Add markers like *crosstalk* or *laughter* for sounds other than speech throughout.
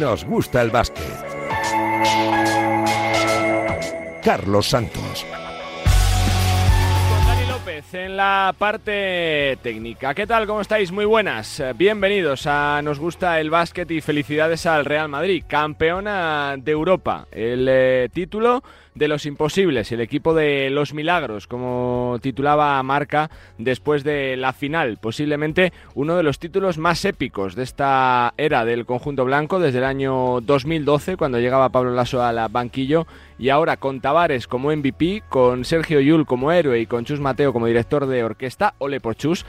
nos gusta el básquet. Carlos Santos en la parte técnica. ¿Qué tal? ¿Cómo estáis? Muy buenas. Bienvenidos a Nos gusta el básquet y felicidades al Real Madrid, campeona de Europa. El eh, título de los imposibles, el equipo de los milagros, como titulaba Marca después de la final, posiblemente uno de los títulos más épicos de esta era del conjunto blanco desde el año 2012 cuando llegaba Pablo Lasso al banquillo y ahora con Tavares como MVP, con Sergio Yul como héroe y con Chus Mateo como director de orquesta, ole por Chus,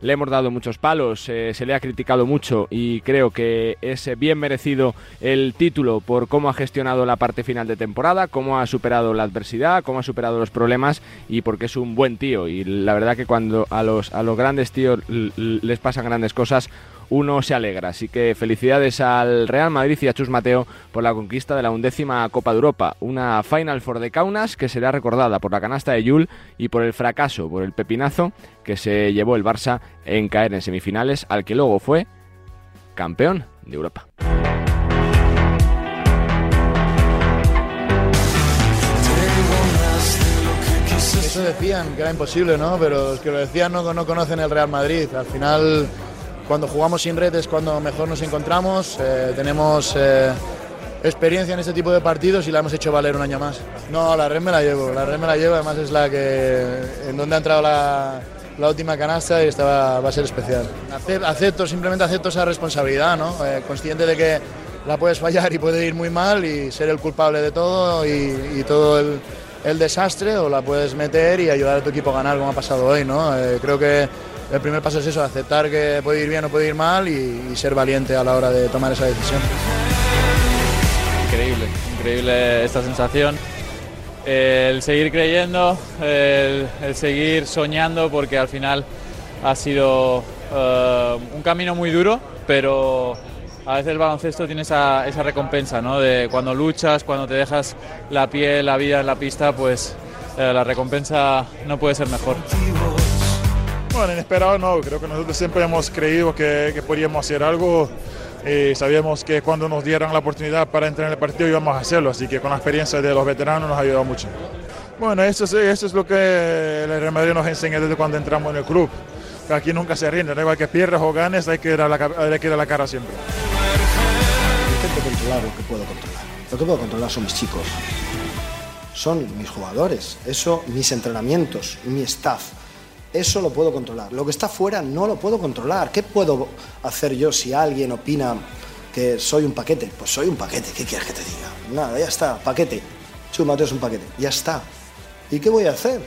le hemos dado muchos palos, eh, se le ha criticado mucho y creo que es bien merecido el título por cómo ha gestionado la parte final de temporada, cómo ha superado la adversidad, cómo ha superado los problemas y porque es un buen tío. Y la verdad que cuando a los, a los grandes tíos les pasan grandes cosas, uno se alegra. Así que felicidades al Real Madrid y a Chus Mateo por la conquista de la undécima Copa de Europa. Una Final Four de Kaunas que será recordada por la canasta de Yul y por el fracaso, por el pepinazo que se llevó el Barça en caer en semifinales, al que luego fue campeón de Europa. Eso decían que era imposible, ¿no? Pero los que lo decían no, no conocen el Real Madrid. Al final cuando jugamos sin red es cuando mejor nos encontramos, eh, tenemos eh, experiencia en este tipo de partidos y la hemos hecho valer un año más. No, la red me la llevo, la red me la llevo, además es la que en donde ha entrado la, la última canasta y esta va, a ser especial. Acepto, simplemente acepto esa responsabilidad, ¿no? Eh, consciente de que la puedes fallar y puede ir muy mal y ser el culpable de todo y, todo el, el, desastre o la puedes meter y ayudar a tu equipo a ganar como ha pasado hoy, ¿no? creo que el primer paso es eso, aceptar que puede ir bien o puede ir mal y, ser valiente a la hora de tomar esa decisión. Increíble, increíble esta sensación. El seguir creyendo, el, seguir soñando, porque al final ha sido eh, un camino muy duro, pero a veces el baloncesto tiene esa, recompensa, ¿no? De cuando luchas, cuando te dejas la piel, la vida en la pista, pues eh, la recompensa no puede ser mejor. Bueno, inesperado no, creo que nosotros siempre hemos creído que, que podíamos hacer algo y sabíamos que cuando nos dieran la oportunidad para entrar en el partido íbamos a hacerlo, así que con la experiencia de los veteranos nos ha ayudado mucho. Bueno, eso es, eso es lo que el Real Madrid nos enseña desde cuando entramos en el club. Aquí nunca se rinde, da igual que pierdas o ganes, hay que, ir la, hay que la cara siempre. Intento controlar lo que puedo controlar. Lo que puedo controlar son mis chicos, son mis jugadores, eso, mis entrenamientos, mi staff eso lo puedo controlar. Lo que está fuera no lo puedo controlar. ¿Qué puedo hacer yo si alguien opina que soy un paquete? Pues soy un paquete. ¿Qué quieres que te diga? Nada, ya está, paquete. Chus Mateo es un paquete. Ya está. ¿Y qué voy a hacer?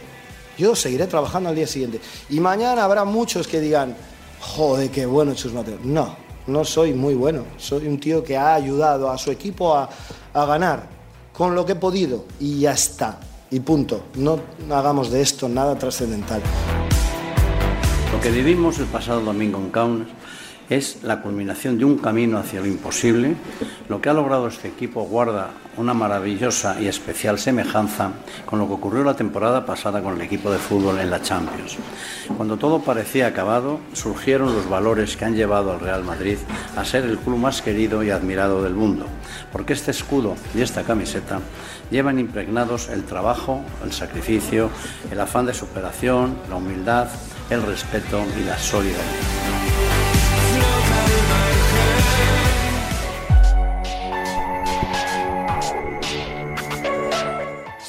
Yo seguiré trabajando al día siguiente. Y mañana habrá muchos que digan, joder, qué bueno Chus Mateo. No, no soy muy bueno. Soy un tío que ha ayudado a su equipo a, a ganar con lo que he podido. Y ya está. Y punto. No hagamos de esto nada trascendental. Lo que vivimos el pasado domingo en Kaunas es la culminación de un camino hacia lo imposible. Lo que ha logrado este equipo guarda una maravillosa y especial semejanza con lo que ocurrió la temporada pasada con el equipo de fútbol en la Champions. Cuando todo parecía acabado, surgieron los valores que han llevado al Real Madrid a ser el club más querido y admirado del mundo, porque este escudo y esta camiseta llevan impregnados el trabajo, el sacrificio, el afán de superación, la humildad, el respeto y la solidaridad.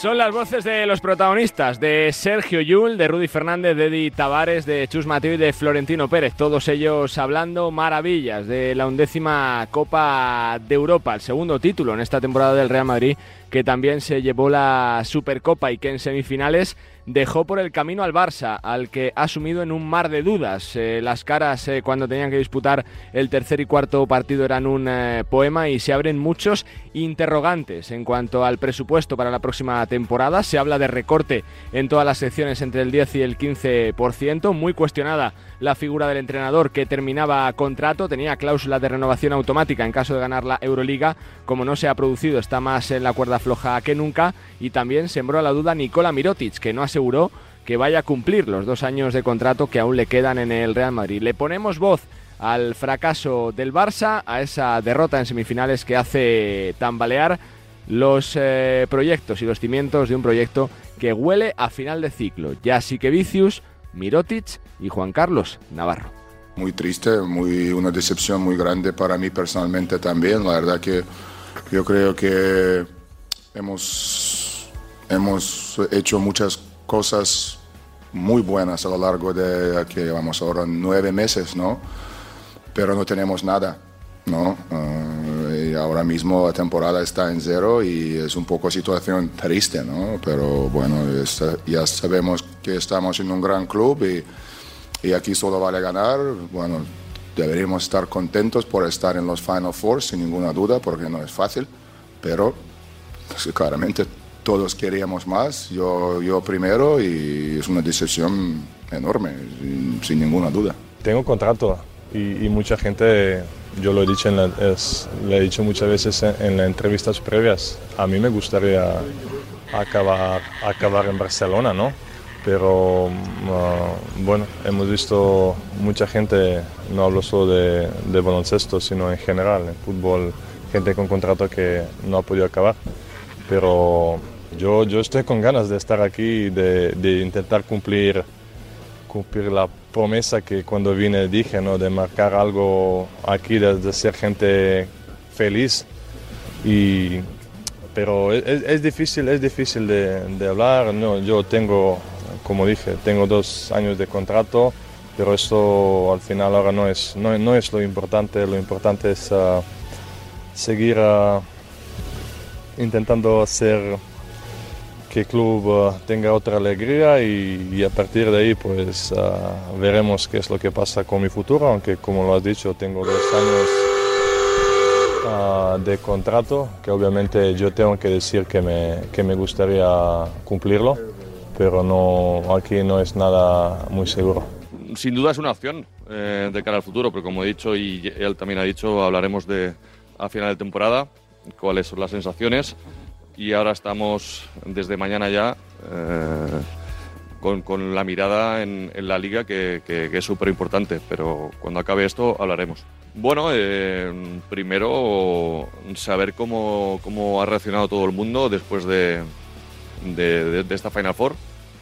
Son las voces de los protagonistas, de Sergio Yul, de Rudy Fernández, de Eddie Tavares, de Chus Mateo y de Florentino Pérez. Todos ellos hablando maravillas de la undécima Copa de Europa, el segundo título en esta temporada del Real Madrid, que también se llevó la Supercopa y que en semifinales dejó por el camino al Barça, al que ha sumido en un mar de dudas. Eh, las caras eh, cuando tenían que disputar el tercer y cuarto partido eran un eh, poema y se abren muchos interrogantes en cuanto al presupuesto para la próxima temporada. Se habla de recorte en todas las secciones entre el 10 y el 15%, muy cuestionada la figura del entrenador que terminaba contrato, tenía cláusula de renovación automática en caso de ganar la Euroliga, como no se ha producido está más en la cuerda floja que nunca y también sembró la duda Nicola Mirotic, que no aseguró que vaya a cumplir los dos años de contrato que aún le quedan en el Real Madrid. Le ponemos voz al fracaso del Barça, a esa derrota en semifinales que hace tambalear los eh, proyectos y los cimientos de un proyecto que huele a final de ciclo. Ya sí que Vicius, Mirotic y Juan Carlos Navarro. Muy triste, muy, una decepción muy grande para mí personalmente también. La verdad que yo creo que hemos, hemos hecho muchas cosas muy buenas a lo largo de, que vamos ahora, nueve meses, ¿no? Pero no tenemos nada, ¿no? Uh, y ahora mismo la temporada está en cero y es un poco situación triste, ¿no? Pero bueno, ya sabemos que estamos en un gran club y, y aquí solo vale ganar. Bueno, deberíamos estar contentos por estar en los Final Four, sin ninguna duda, porque no es fácil, pero pues, claramente todos queríamos más, yo, yo primero, y es una decisión enorme, sin, ninguna duda. Tengo contrato y, mucha gente, yo lo he dicho, en he dicho muchas veces en, las entrevistas previas, a mí me gustaría acabar, acabar en Barcelona, ¿no? Pero uh, bueno, hemos visto mucha gente, no hablo solo de, de baloncesto, sino en general, en fútbol, gente con contrato que no ha podido acabar. Pero yo, yo estoy con ganas de estar aquí, de, de intentar cumplir, cumplir la promesa que cuando vine dije, ¿no? de marcar algo aquí, de, ser gente feliz. Y, pero es, es, difícil, es difícil de, de, hablar. No, yo tengo, como dije, tengo dos años de contrato, pero esto al final ahora no es, no, no es lo importante. Lo importante es uh, seguir uh, intentando hacer que el club uh, tenga otra alegría y, a partir de ahí pues uh, veremos qué es lo que pasa con mi futuro, aunque como lo has dicho tengo dos años uh, de contrato, que obviamente yo tengo que decir que me, que me gustaría cumplirlo, pero no, aquí no es nada muy seguro. Sin duda es una opción eh, de cara al futuro, pero como he dicho y él también ha dicho, hablaremos de a final de temporada, cuáles son las sensaciones y ahora estamos desde mañana ya eh, con, la mirada en, la liga que, es súper importante, pero cuando acabe esto hablaremos. Bueno, eh, primero saber cómo, ha reaccionado todo el mundo después de, de, esta Final Four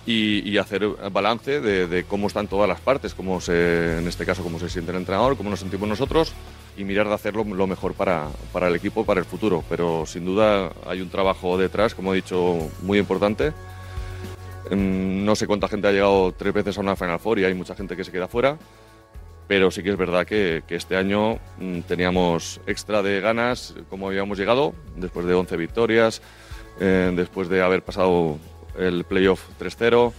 y, hacer balance de, cómo están todas las partes, cómo se, en este caso cómo se siente el entrenador, cómo nos sentimos nosotros y mirar de hacerlo lo mejor para, para, el equipo, para el futuro. Pero sin duda hay un trabajo detrás, como he dicho, muy importante. Mm, no sé cuánta gente ha llegado tres veces a una Final Four y hay mucha gente que se queda fuera. Pero sí que es verdad que, este año mm, teníamos extra de ganas, como habíamos llegado, después de 11 victorias, eh, después de haber pasado el playoff 3-0,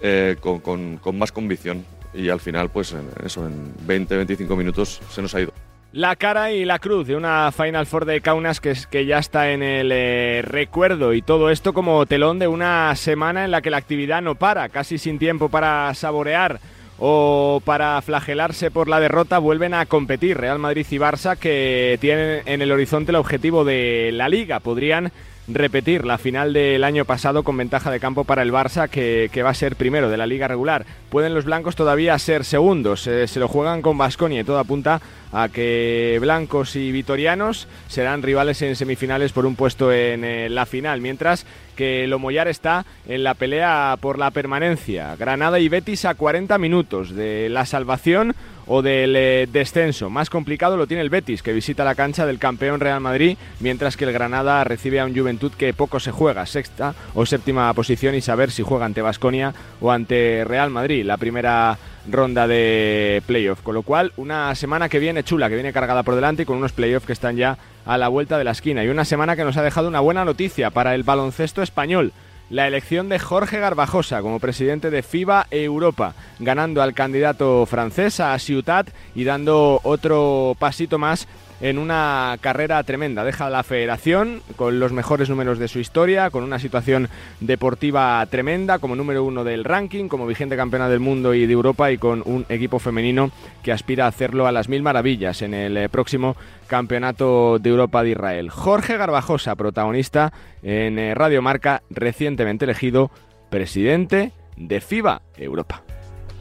eh, con, con más convicción y al final, pues eso, en 20-25 minutos se nos ha ido. La cara y la cruz de una Final Four de Kaunas que, que ya está en el eh, recuerdo y todo esto como telón de una semana en la que la actividad no para, casi sin tiempo para saborear o para flagelarse por la derrota vuelven a competir Real Madrid y Barça que tienen en el horizonte el objetivo de la liga. Podrían repetir la final del año pasado con ventaja de campo para el Barça, que, va a ser primero de la liga regular. Pueden los blancos todavía ser segundos, eh, se lo juegan con Basconia y todo apunta a que blancos y vitorianos serán rivales en semifinales por un puesto en eh, la final, mientras que Lomoyar está en la pelea por la permanencia. Granada y Betis a 40 minutos de la salvación o del eh, descenso. Más complicado lo tiene el Betis, que visita la cancha del campeón Real Madrid, mientras que el Granada recibe a un Juventud que poco se juega, sexta o séptima posición, y saber si juega ante Basconia o ante Real Madrid, la primera ronda de playoff. Con lo cual, una semana que viene chula, que viene cargada por delante y con unos playoffs que están ya a la vuelta de la esquina. Y una semana que nos ha dejado una buena noticia para el baloncesto español la elección de Jorge Garbajosa como presidente de FIBA Europa, ganando al candidato francés a Ciutat y dando otro pasito más en una carrera tremenda. Deja la federación con los mejores números de su historia, con una situación deportiva tremenda, como número uno del ranking, como vigente campeona del mundo y de Europa y con un equipo femenino que aspira a hacerlo a las mil maravillas en el eh, próximo Campeonato de Europa de Israel. Jorge Garbajosa, protagonista en eh, Radio Marca, recientemente elegido presidente de FIBA Europa.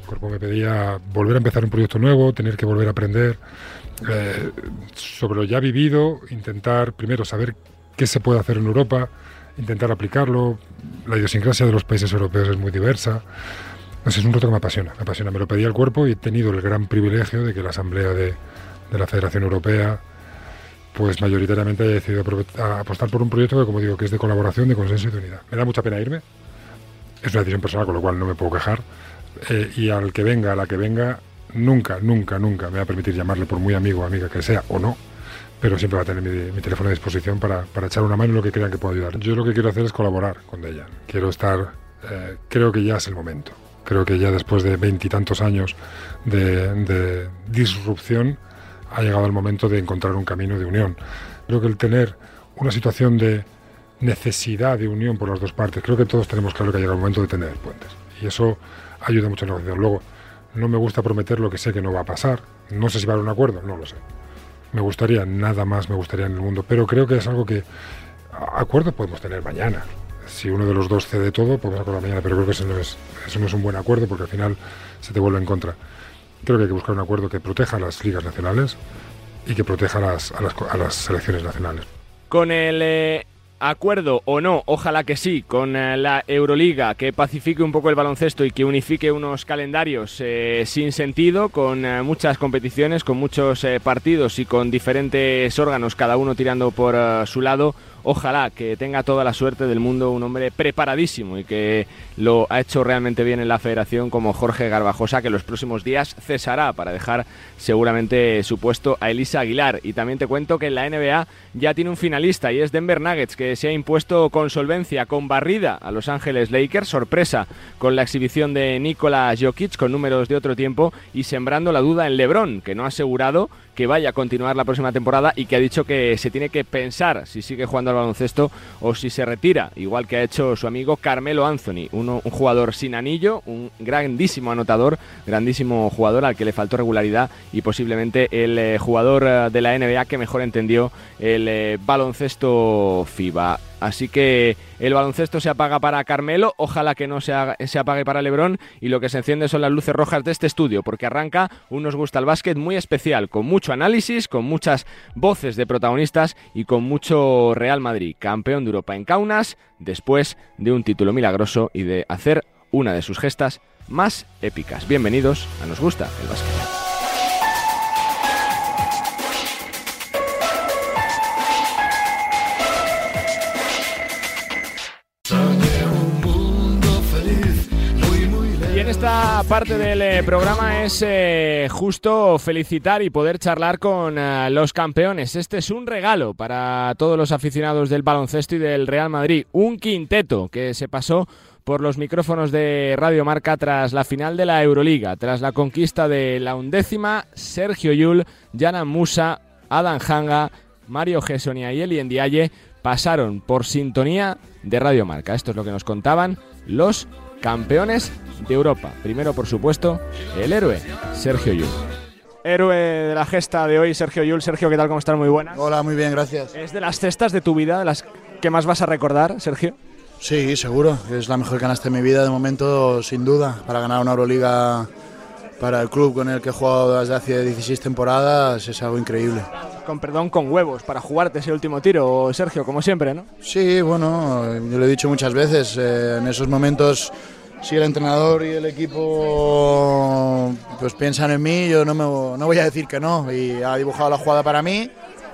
El cuerpo me pedía volver a empezar un proyecto nuevo, tener que volver a aprender eh, sobre lo ya vivido, intentar primero saber qué se puede hacer en Europa, intentar aplicarlo. La idiosincrasia de los países europeos es muy diversa. es un reto que me apasiona, me apasiona. Me lo pedía el cuerpo y he tenido el gran privilegio de que la Asamblea de, la Federación Europea pues mayoritariamente haya decidido apostar por un proyecto que, como digo, que es de colaboración, de consenso y de unidad. Me da mucha pena irme, es una decisión personal, con lo cual no me puedo quejar, eh, y al que venga, a la que venga, nunca, nunca, nunca me va a permitir llamarle por muy amigo o amiga que sea o no, pero siempre va a tener mi, teléfono a disposición para, para, echar una mano en lo que crean que pueda ayudar. Yo lo que quiero hacer es colaborar con ella. Quiero estar, eh, creo que ya es el momento. Creo que ya después de veintitantos años de, disrupción, ha llegado el momento de encontrar un camino de unión. Creo que el tener una situación de necesidad de unión por las dos partes, creo que todos tenemos claro que ha llegado el momento de tener puentes. Y eso ayuda mucho a la negociación. Luego, no me gusta prometer lo que sé que no va a pasar. No sé si va a haber un acuerdo, no lo sé. Me gustaría, nada más me gustaría en el mundo, pero creo que es algo que acuerdo podemos tener mañana. Si uno de los dos cede todo, podemos acordar mañana, pero creo que eso no, es, un buen acuerdo porque al final se te vuelve en contra. Creo que hay que buscar un acuerdo que proteja a las ligas nacionales y que proteja a las, a las, selecciones nacionales. Con el eh, acuerdo o no, ojalá que sí, con eh, la Euroliga, que pacifique un poco el baloncesto y que unifique unos calendarios eh, sin sentido, con muchas competiciones, con muchos partidos y con diferentes órganos, cada uno tirando por su lado ojalá que tenga toda la suerte del mundo un hombre preparadísimo y que lo ha hecho realmente bien en la federación como Jorge Garbajosa, que los próximos días cesará para dejar seguramente su puesto a Elisa Aguilar. Y también te cuento que en la NBA ya tiene un finalista y es Denver Nuggets, que se ha impuesto con solvencia, con barrida a Los Ángeles Lakers, sorpresa con la exhibición de Nikola Jokic con números de otro tiempo y sembrando la duda en LeBron, que no ha asegurado que vaya a continuar la próxima temporada y que ha dicho que se tiene que pensar si sigue jugando al baloncesto o si se retira, igual que ha hecho su amigo Carmelo Anthony, un jugador sin anillo, un grandísimo anotador, grandísimo jugador al que le faltó regularidad y posiblemente el eh, jugador eh, de la NBA que mejor entendió el eh, baloncesto FIBA. Así que el baloncesto se apaga para Carmelo, ojalá que no se, se, apague para Lebrón y lo que se enciende son las luces rojas de este estudio, porque arranca un nos gusta el básquet muy especial, con mucho análisis, con muchas voces de protagonistas y con mucho Real Madrid, campeón de Europa en Kaunas, después de un título milagroso y de hacer una de sus gestas más épicas. Bienvenidos a Nos gusta el básquet. Esta parte del eh, programa es eh, justo felicitar y poder charlar con eh, los campeones. Este es un regalo para todos los aficionados del baloncesto y del Real Madrid. Un quinteto que se pasó por los micrófonos de Radio Marca tras la final de la Euroliga, tras la conquista de la undécima, Sergio Yul, Jana Musa, Adam Hanga, Mario Gesonia y Eli pasaron por sintonía de Radio Marca. Esto es lo que nos contaban los campeones de Europa. Primero, por supuesto, el héroe, Sergio Yul. Héroe de la gesta de hoy, Sergio Yul. Sergio, ¿qué tal? ¿Cómo estás? Muy buenas. Hola, muy bien, gracias. ¿Es de las cestas de tu vida, de las que más vas a recordar, Sergio? Sí, seguro. Es la mejor canasta de mi vida de momento, sin duda. Para ganar una Euroliga para el club con el que he jugado desde hace 16 temporadas es algo increíble. Con perdón, con huevos para jugarte ese último tiro, Sergio, como siempre, ¿no? Sí, bueno, yo lo he dicho muchas veces. Eh, en esos momentos si el entrenador y el equipo pues piensan en mí, yo no, me, no voy a decir que no. Y ha dibujado la jugada para mí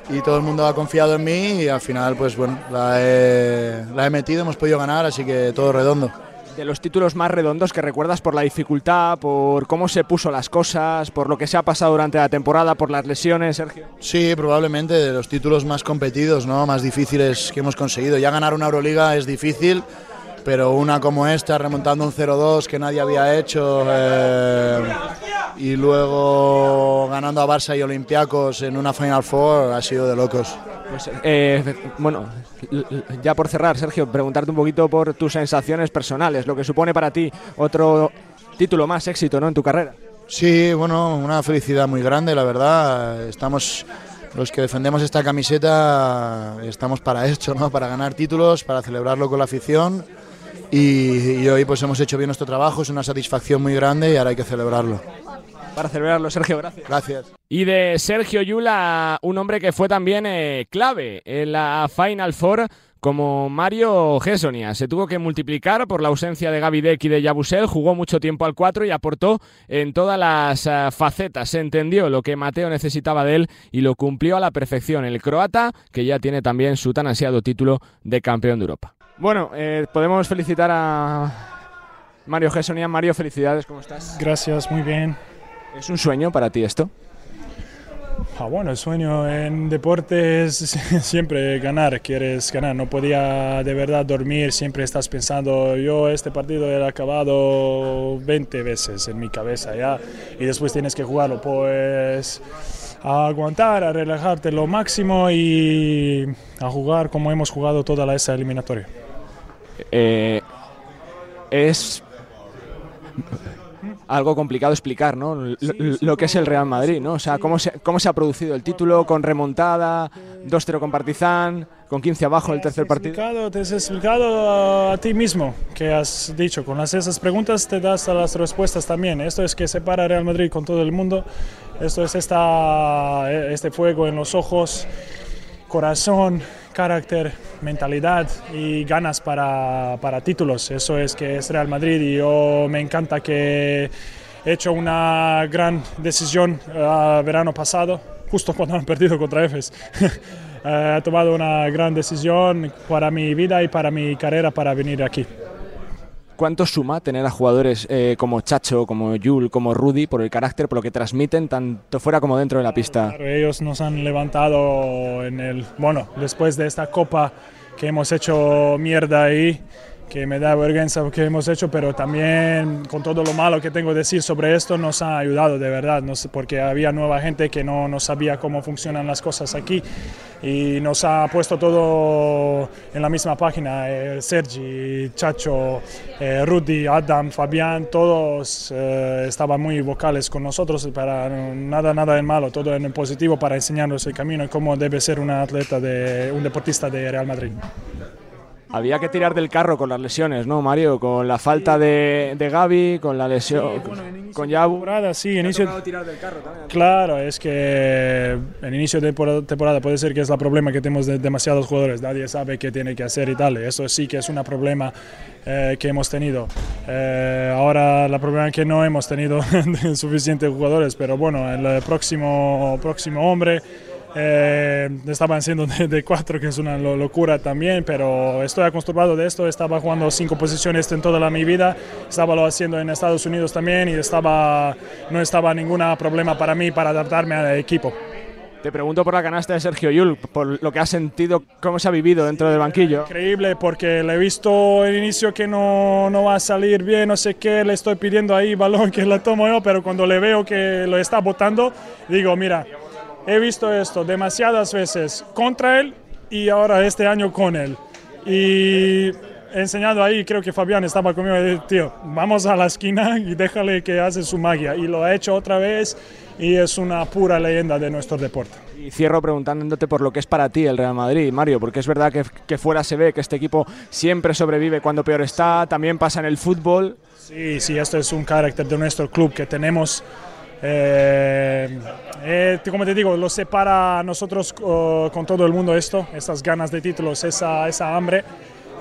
y todo el mundo ha confiado en mí y al final pues bueno, la he, la he metido, hemos podido ganar, así que todo redondo. De los títulos más redondos que recuerdas por la dificultad, por cómo se puso las cosas, por lo que se ha pasado durante la temporada, por las lesiones, Sergio. Sí, probablemente de los títulos más competidos, ¿no? más difíciles que hemos conseguido. Ya ganar una Euroliga es difícil pero una como esta, remontando un 0-2 que nadie había hecho, eh, y luego ganando a Barça y Olympiacos en una Final Four, ha sido de locos. Pues, eh, bueno, ya por cerrar, Sergio, preguntarte un poquito por tus sensaciones personales, lo que supone para ti otro título más éxito ¿no? en tu carrera. Sí, bueno, una felicidad muy grande, la verdad. Estamos los que defendemos esta camiseta estamos para esto, ¿no? Para ganar títulos, para celebrarlo con la afición y, y hoy pues hemos hecho bien nuestro trabajo, es una satisfacción muy grande y ahora hay que celebrarlo. Para celebrarlo, Sergio, gracias. Gracias. Y de Sergio Yula, un hombre que fue también eh, clave en la Final Four como Mario Gessonia. Se tuvo que multiplicar por la ausencia de Gaby Deck y de Yabusel, jugó mucho tiempo al 4 y aportó en todas las uh, facetas. Se entendió lo que Mateo necesitaba de él y lo cumplió a la perfección. El croata, que ya tiene también su tan ansiado título de campeón de Europa. Bueno, eh, podemos felicitar a Mario Gessonia. Mario, felicidades, ¿cómo estás? Gracias, muy bien. ¿Es un sueño para ti esto? Ah, bueno, el sueño en deporte es *laughs* siempre ganar, quieres ganar, no podía de verdad dormir, siempre estás pensando, yo este partido he acabado 20 veces en mi cabeza ya y después tienes que jugarlo, pues a aguantar, a relajarte lo máximo y a jugar como hemos jugado toda la esa eliminatoria. Eh, es algo complicado explicar, ¿no? Lo, lo, que es el Real Madrid, ¿no? O sea, cómo se, cómo se ha producido el título con remontada, 2-0 con Partizan, con 15 abajo el tercer partido. Explicado, te has explicado a, a, ti mismo, que has dicho, con las, esas preguntas te das a las respuestas también. Esto es que separa Real Madrid con todo el mundo, esto es esta, este fuego en los ojos, corazón, carácter, mentalidad y ganas para, para, títulos. Eso es que es Real Madrid y yo me encanta que he hecho una gran decisión uh, verano pasado, justo *laughs* cuando han perdido contra Efes. *laughs* he tomado una gran decisión para mi vida y para mi carrera para venir aquí. ¿Cuánto suma tener a jugadores eh, como Chacho, como Yul, como Rudy, por el carácter, por lo que transmiten tanto fuera como dentro de la pista? Claro, ellos nos han levantado en el, bueno, después de esta copa que hemos hecho mierda ahí, que me da vergüenza que hemos hecho, pero también con todo lo malo que tengo que decir sobre esto nos ha ayudado de verdad, porque había nueva gente que no, no sabía cómo funcionan las cosas aquí y nos ha puesto todo en la misma página, eh, Sergi, Chacho, eh, Rudy, Adam, Fabián, todos eh, estaban muy vocales con nosotros para nada, nada en malo, todo en positivo para enseñarnos el camino y cómo debe ser un atleta, de, un deportista de Real Madrid. Había que tirar del carro con las lesiones, ¿no, Mario? Con la falta de, de Gaby, con la lesión, sí, bueno, con Yabu. Sí, inicio. Tirar del carro también, claro, es que en inicio de temporada puede ser que es el problema que tenemos de demasiados jugadores. Nadie sabe qué tiene que hacer y tal. Eso sí que es un problema eh, que hemos tenido. Eh, ahora, el problema es que no hemos tenido *laughs* suficientes jugadores, pero bueno, el próximo, próximo hombre. Eh, estaban siendo de, de, cuatro, que es una locura también, pero estoy acostumbrado de esto. Estaba jugando cinco posiciones en toda la, mi vida, estaba lo haciendo en Estados Unidos también y estaba, no estaba ningún problema para mí para adaptarme al equipo. Te pregunto por la canasta de Sergio Yul, por lo que ha sentido, cómo se ha vivido dentro del banquillo. Increíble, porque le he visto al inicio que no, no va a salir bien, no sé qué, le estoy pidiendo ahí balón que la tomo yo, pero cuando le veo que lo está botando, digo, mira, he visto esto demasiadas veces contra él y ahora este año con él. Y he enseñado ahí, creo que Fabián estaba conmigo tío, vamos a la esquina y déjale que hace su magia. Y lo ha hecho otra vez y es una pura leyenda de nuestro deporte. Y cierro preguntándote por lo que es para ti el Real Madrid, Mario, porque es verdad que, que fuera se ve que este equipo siempre sobrevive cuando peor está, también pasa en el fútbol. Sí, sí, esto es un carácter de nuestro club que tenemos eh, eh, como te digo, lo separa a nosotros uh, con todo el mundo esto, estas ganas de títulos, esa, esa hambre,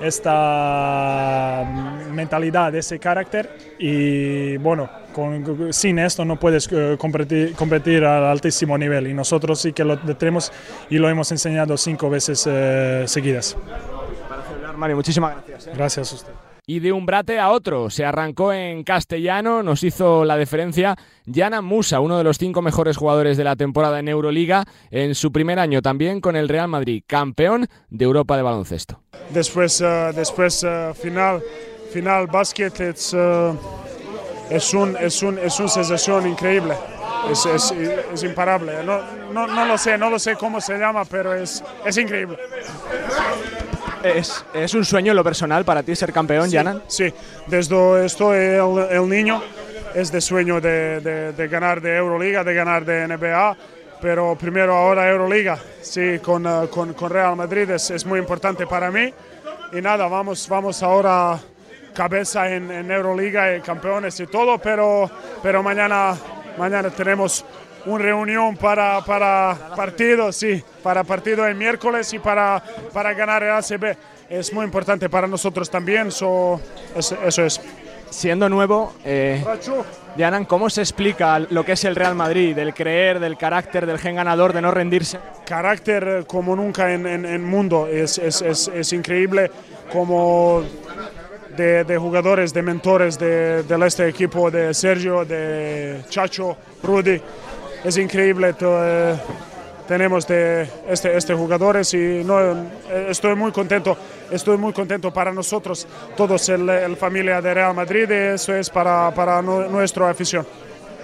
esta mentalidad, ese carácter y bueno, con, sin esto no puedes uh, competir, competir, al altísimo nivel y nosotros sí que lo tenemos y lo hemos enseñado cinco veces uh, seguidas. Para celebrar, Mario, muchísimas gracias. ¿eh? Gracias a usted y de un brate a otro. Se arrancó en castellano, nos hizo la diferencia Yana Musa, uno de los cinco mejores jugadores de la temporada en Euroliga, en su primer año también con el Real Madrid, campeón de Europa de baloncesto. Después, uh, después uh, final, final básquet, es, uh, es, un, es, un, es una sensación increíble. Es, es, es imparable. No, no, no, lo sé, no lo sé cómo se llama, pero es, es increíble. ¿Es, ¿Es, un sueño lo personal para ti ser campeón, sí, Yana? Sí, desde estoy el, el niño es de sueño de, de, de, ganar de Euroliga, de ganar de NBA, pero primero ahora Euroliga, sí, con, uh, con, con Real Madrid es, es, muy importante para mí. Y nada, vamos, vamos ahora cabeza en, en Euroliga y campeones y todo, pero, pero mañana, mañana tenemos una reunión para, para partido, sí, para partido el miércoles y para, para ganar el ACB. Es muy importante para nosotros también, so, es- eso es. Siendo nuevo, eh, Dianan, ¿cómo se explica lo que es el Real Madrid? Del creer, del carácter, del gen ganador, de no rendirse. carácter eh, como nunca en el mundo. Es, es, es, es increíble como de, de jugadores, de mentores de, de este equipo, de Sergio, de Chacho, Rudy. Es increíble. to- eh, tenemos de este, este jugadores y no, eh, estoy muy contento. Estoy muy contento para nosotros, todos, el, el familia de Real Madrid, y eso es para, para nu- nuestra afición.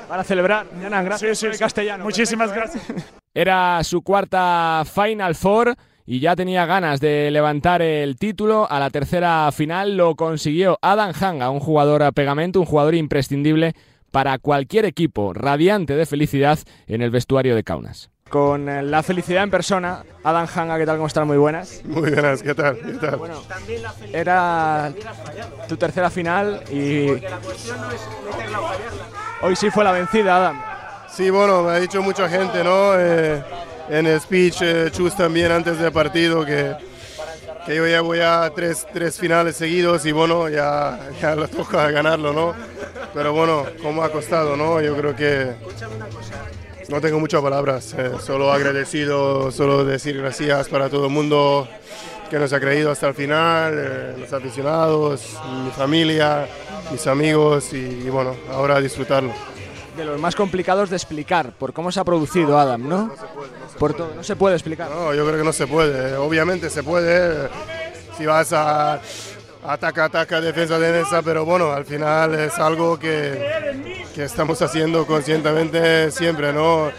Para celebrar, Dianan, gracias Sí, sí, sí. castellano. Muchísimas Perfecto, ¿eh? gracias. Era su cuarta Final Four y ya tenía ganas de levantar el título. A la tercera final lo consiguió Adam Hanga, un jugador a pegamento, un jugador imprescindible para cualquier equipo, radiante de felicidad en el vestuario de Kaunas. Con eh, la felicidad en persona, Adam Hanga, ¿qué tal? ¿Cómo están? Muy buenas. Muy buenas, ¿qué tal? ¿Qué tal? Era tu tercera final y hoy sí fue la vencida, Adam. Sí, bueno, me ha dicho mucha gente, ¿no? Eh, en el speech, eh, Chus también antes del partido, que, que yo ya voy a tres, tres finales seguidos y bueno, ya, ya lo toca ganarlo, ¿no? Pero bueno, como ha costado, ¿no? Yo creo que no tengo muchas palabras, eh, solo agradecido, solo decir gracias para todo el mundo que nos ha creído hasta el final, eh, los aficionados, mi familia, mis amigos y, bueno, ahora disfrutarlo. De los más complicados de explicar por cómo se ha producido Adam, ¿no? Por todo, no se puede explicar. No, yo creo que no se puede. Obviamente se puede si vas a ataca, ataca, defensa, defensa, pero bueno, al final es algo que, que estamos haciendo conscientemente siempre, ¿no?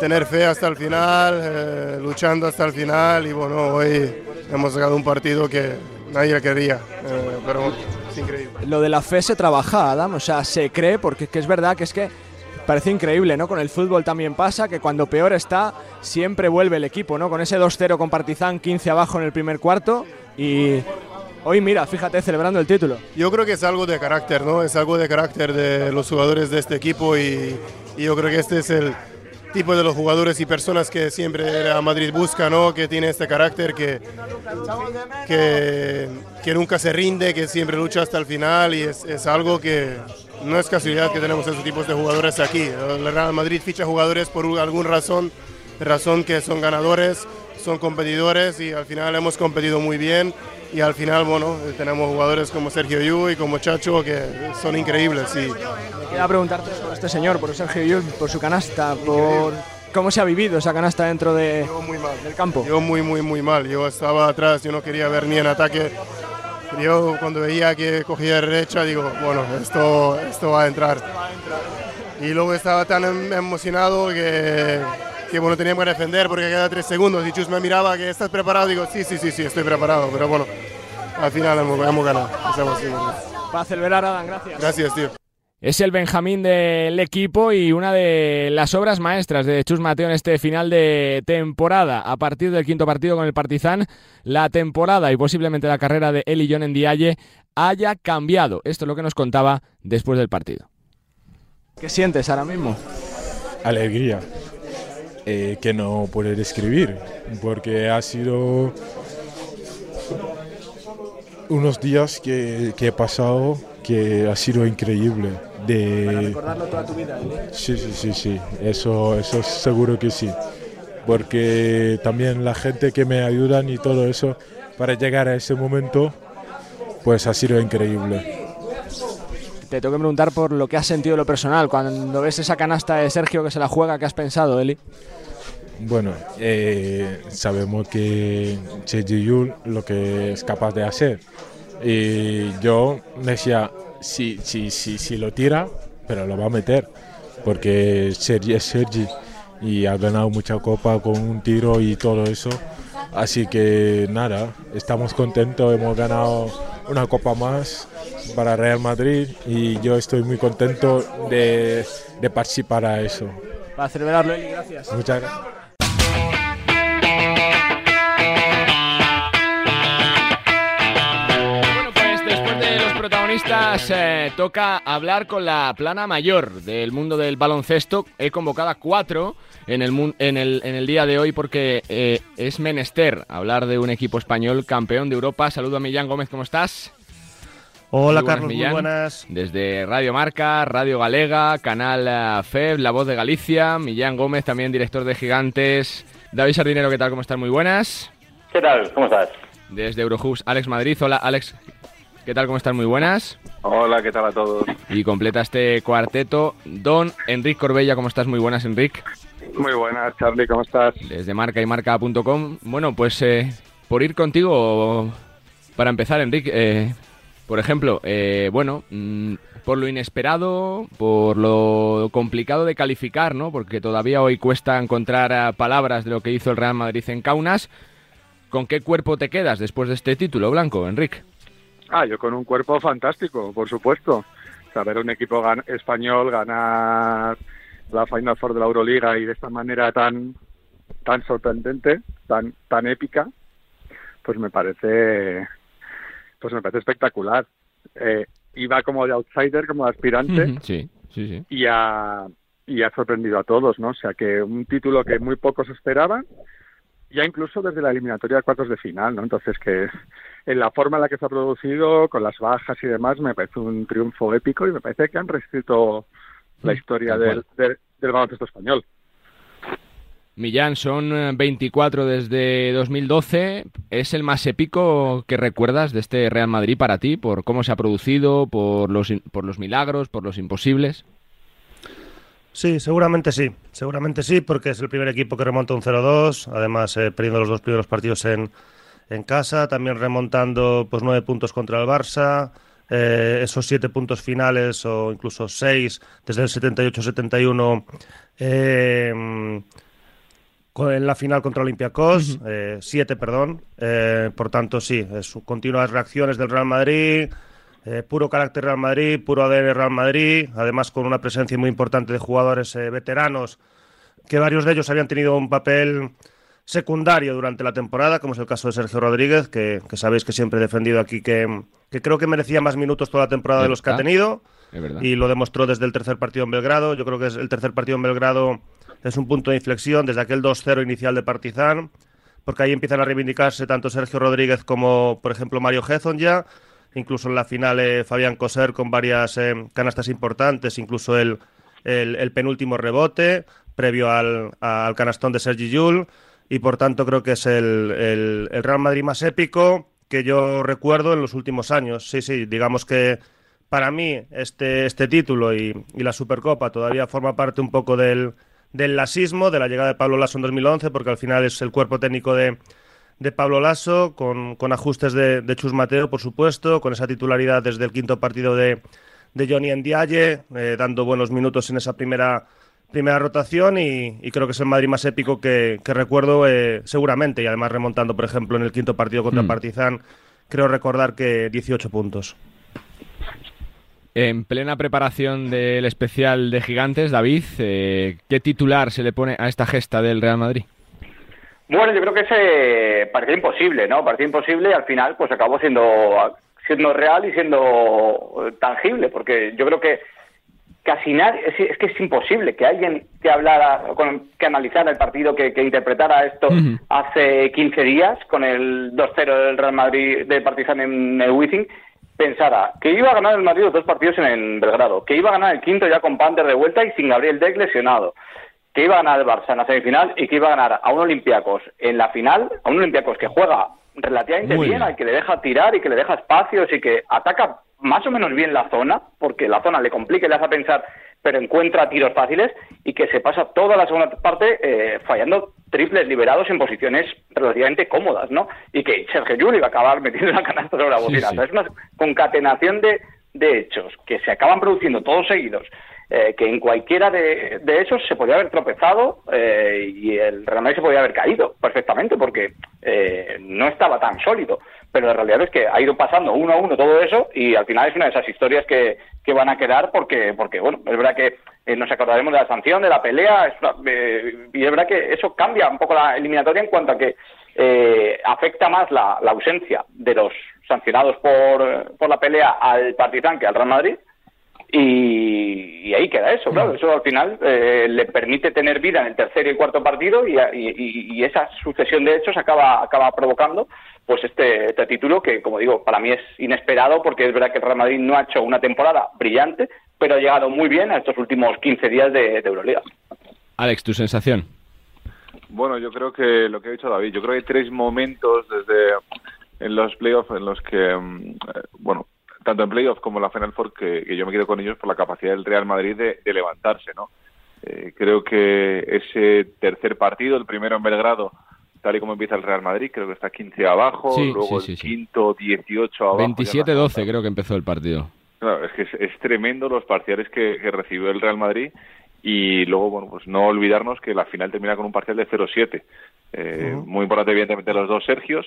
Tener fe hasta el final, eh, luchando hasta el final y bueno, hoy hemos sacado un partido que nadie quería, eh, pero increíble. Lo de la fe se trabaja, Adam, o sea, se cree, porque es que es verdad que es que parece increíble, ¿no? Con el fútbol también pasa que cuando peor está, siempre vuelve el equipo, ¿no? Con ese 2-0 con Partizan, 15 abajo en el primer cuarto y hoy, mira, fíjate, celebrando el título. Yo creo que es algo de carácter, ¿no? Es algo de carácter de los jugadores de este equipo y, y yo creo que este es el tipo de los jugadores y personas que siempre Real Madrid busca, ¿no? Que tiene este carácter que, que, nunca se rinde, que siempre lucha hasta el final y es, es algo que no es casualidad que tenemos esos tipos de jugadores aquí. El Real Madrid ficha jugadores por alguna razón, razón que son ganadores, son competidores y al final hemos competido muy bien y al final, bueno, tenemos jugadores como Sergio Yu y como Chacho que son increíbles. Y, Quería preguntarte por este señor, por Sergio Llull, por su canasta, por cómo se ha vivido esa canasta dentro de, del campo. Yo muy, muy, muy mal. Yo estaba atrás, yo no quería ver ni en ataque. Yo cuando veía que cogía derecha, digo, bueno, esto, esto va a entrar. Y luego estaba tan em- emocionado que, que bueno, teníamos que defender porque queda tres segundos. Y Chus me miraba que estás preparado. Digo, sí, sí, sí, sí, estoy preparado. Pero bueno, al final hemos, hemos ganado. Estamos así. Para celebrar, Adam, gracias. Gracias, tío. Es el Benjamín del equipo y una de las obras maestras de Chus Mateo en este final de temporada. A partir del quinto partido con el Partizan, la temporada y posiblemente la carrera de Eli John en Dialle haya cambiado. Esto es lo que nos contaba después del partido. ¿Qué sientes ahora mismo? alegría eh, que no puedo describir porque ha sido unos días que, que he pasado que ha sido increíble de recordarlo toda tu vida. sí sí sí sí eso eso seguro que sí porque también la gente que me ayudan y todo eso para llegar a ese momento pues ha sido increíble Te tengo que preguntar por lo que has sentido en lo personal. Cuando ves esa canasta de Sergio que se la juega, ¿qué has pensado, Eli? Bueno, eh, sabemos que Sergio Yul lo que es capaz de hacer. Y yo decía, si, si, si, si lo tira, pero lo va a meter, porque Sergi es Sergi y ha ganado mucha copa con un tiro y todo eso. Así que nada, estamos contentos, hemos ganado una copa más para Real Madrid y yo estoy muy contento de, de participar a eso. Para celebrarlo, Eli, gracias. Muchas gracias. Protagonistas, eh, toca hablar con la plana mayor del mundo del baloncesto. He convocado a cuatro en el, en el, en el día de hoy porque eh, es menester hablar de un equipo español campeón de Europa. Saludo a Millán Gómez, ¿cómo estás? Hola Carlos, muy buenas. Desde Radio Marca, Radio Galega, Canal eh, FEB, La Voz de Galicia, Millán Gómez, también director de Gigantes. David Sardinero, ¿qué tal? ¿Cómo estás? Muy buenas. ¿Qué tal? ¿Cómo estás? Desde Eurohubs, Alex Madrid. Hola, Alex. ¿Qué tal? ¿Cómo están? Muy buenas. Hola, ¿qué tal a todos? Y completa este cuarteto Don Enrique Corbella. ¿Cómo estás? Muy buenas, Enrique. Muy buenas, Charlie. ¿Cómo estás? Desde marca y marca.com. Bueno, pues eh, por ir contigo, para empezar, Enrique, eh, por ejemplo, eh, bueno, mm, por lo inesperado, por lo complicado de calificar, ¿no? Porque todavía hoy cuesta encontrar palabras de lo que hizo el Real Madrid en Kaunas. ¿Con qué cuerpo te quedas después de este título, Blanco, Enrique? Ah, yo con un cuerpo fantástico, por supuesto. Saber un equipo español ganar la Final Four de la Euroliga y de esta manera tan tan sorprendente, tan tan épica, pues me parece pues me parece espectacular. Eh, iba como de outsider, como de aspirante. Sí, sí, sí. Y ha, y ha sorprendido a todos, ¿no? O sea, que un título que muy pocos esperaban, ya incluso desde la eliminatoria de cuartos de final, ¿no? Entonces, que en la forma en la que se ha producido, con las bajas y demás, me parece un triunfo épico y me parece que han reescrito la mm, historia del, del, baloncesto español. Millán, son 24 eh, desde 2012. ¿Es el más épico que recuerdas de este Real Madrid para ti? ¿Por cómo se ha producido? ¿Por los, por los milagros? ¿Por los imposibles? Sí, seguramente sí. Seguramente sí, porque es el primer equipo que remonta un 0-2. Además, eh, perdiendo los dos primeros partidos en, en casa, también remontando pues nueve puntos contra el Barça, eh, esos siete puntos finales o incluso seis desde el 78-71 eh, en la final contra Olympiacos, eh, siete, perdón. Eh, por tanto, sí, es continuas reacciones del Real Madrid, puro carácter Real Madrid, puro ADN Real Madrid, además con una presencia muy importante de jugadores veteranos, que varios de ellos habían tenido un papel secundario durante la temporada, como es el caso de Sergio Rodríguez, que, sabéis que siempre he defendido aquí que, creo que merecía más minutos toda la temporada de los que ha tenido. Y lo demostró desde el tercer partido en Belgrado. Yo creo que es el tercer partido en Belgrado es un punto de inflexión desde aquel 2-0 inicial de Partizan, porque ahí empiezan a reivindicarse tanto Sergio Rodríguez como, por ejemplo, Mario Gezon ya. Incluso en la final eh, Fabián Coser con varias eh, canastas importantes, incluso el, el, penúltimo rebote previo al, al canastón de Sergi Yul y por tanto creo que es el, Real Madrid más épico que yo recuerdo en los últimos años. Sí, sí, digamos que para mí este, este título y, la Supercopa todavía forma parte un poco del, del lasismo, de la llegada de Pablo Lasso en 2011, porque al final es el cuerpo técnico de, de Pablo Lasso, con, ajustes de, Chus Mateo, por supuesto, con esa titularidad desde el quinto partido de, de Johnny Ndiaye, eh, dando buenos minutos en esa primera primera rotación y, creo que es el Madrid más épico que, recuerdo eh, seguramente y además remontando, por ejemplo, en el quinto partido contra mm. Partizan, creo recordar que 18 puntos. En plena preparación del especial de Gigantes, David, eh, ¿qué titular se le pone a esta gesta del Real Madrid? Bueno, yo creo que se parecía imposible, ¿no? Parecía imposible y al final pues acabó siendo, siendo real y siendo tangible, porque yo creo que casi nadie, es, que es imposible que alguien que hablara, que analizara el partido, que, interpretara esto hace 15 días con el 2-0 del Real Madrid de Partizan en el Wizzing, pensara que iba a ganar el Madrid los dos partidos en Belgrado, que iba a ganar el quinto ya con Panther de vuelta y sin Gabriel Deck lesionado, que iba a ganar el Barça en la semifinal y que iba a ganar a un Olympiacos en la final, a un Olympiacos que juega relativamente bien, al que le deja tirar y que le deja espacios y que ataca más o menos bien la zona, porque la zona le complica y le hace pensar, pero encuentra tiros fáciles y que se pasa toda la segunda parte eh, fallando triples liberados en posiciones relativamente cómodas, ¿no? Y que Sergio Llull iba a acabar metiendo la canasta sobre la bocina. es una concatenación de, de hechos que se acaban produciendo todos seguidos eh, que en cualquiera de, esos se podía haber tropezado eh, y el Real Madrid se podía haber caído perfectamente porque eh, no estaba tan sólido. Pero la realidad es que ha ido pasando uno a uno todo eso y al final es una de esas historias que, que van a quedar porque, porque bueno, es verdad que nos acordaremos de la sanción, de la pelea y es verdad que eso cambia un poco la eliminatoria en cuanto a que eh, afecta más la, la, ausencia de los sancionados por, por la pelea al Partizan que al Real Madrid. Y, ahí queda eso, claro. Eso al final eh, le permite tener vida en el tercer y el cuarto partido y, y, esa sucesión de hechos acaba, acaba provocando pues este, este, título que, como digo, para mí es inesperado porque es verdad que el Real Madrid no ha hecho una temporada brillante, pero ha llegado muy bien a estos últimos 15 días de, de Euroliga. Alex, tu sensación. Bueno, yo creo que lo que ha dicho David, yo creo que hay tres momentos desde en los playoffs en los que, mm, eh, bueno, tanto en playoffs como en la Final Four, que, yo me quedo con ellos por la capacidad del Real Madrid de, levantarse, ¿no? Eh, creo que ese tercer partido, el primero en Belgrado, tal y como empieza el Real Madrid, creo que está 15 abajo, luego el quinto 18 abajo. 27-12 creo que empezó el partido. Claro, es que es, tremendo los parciales que, recibió el Real Madrid y luego, bueno, pues no olvidarnos que la final termina con un parcial de 0-7. Eh, Muy importante, evidentemente, los dos Sergios.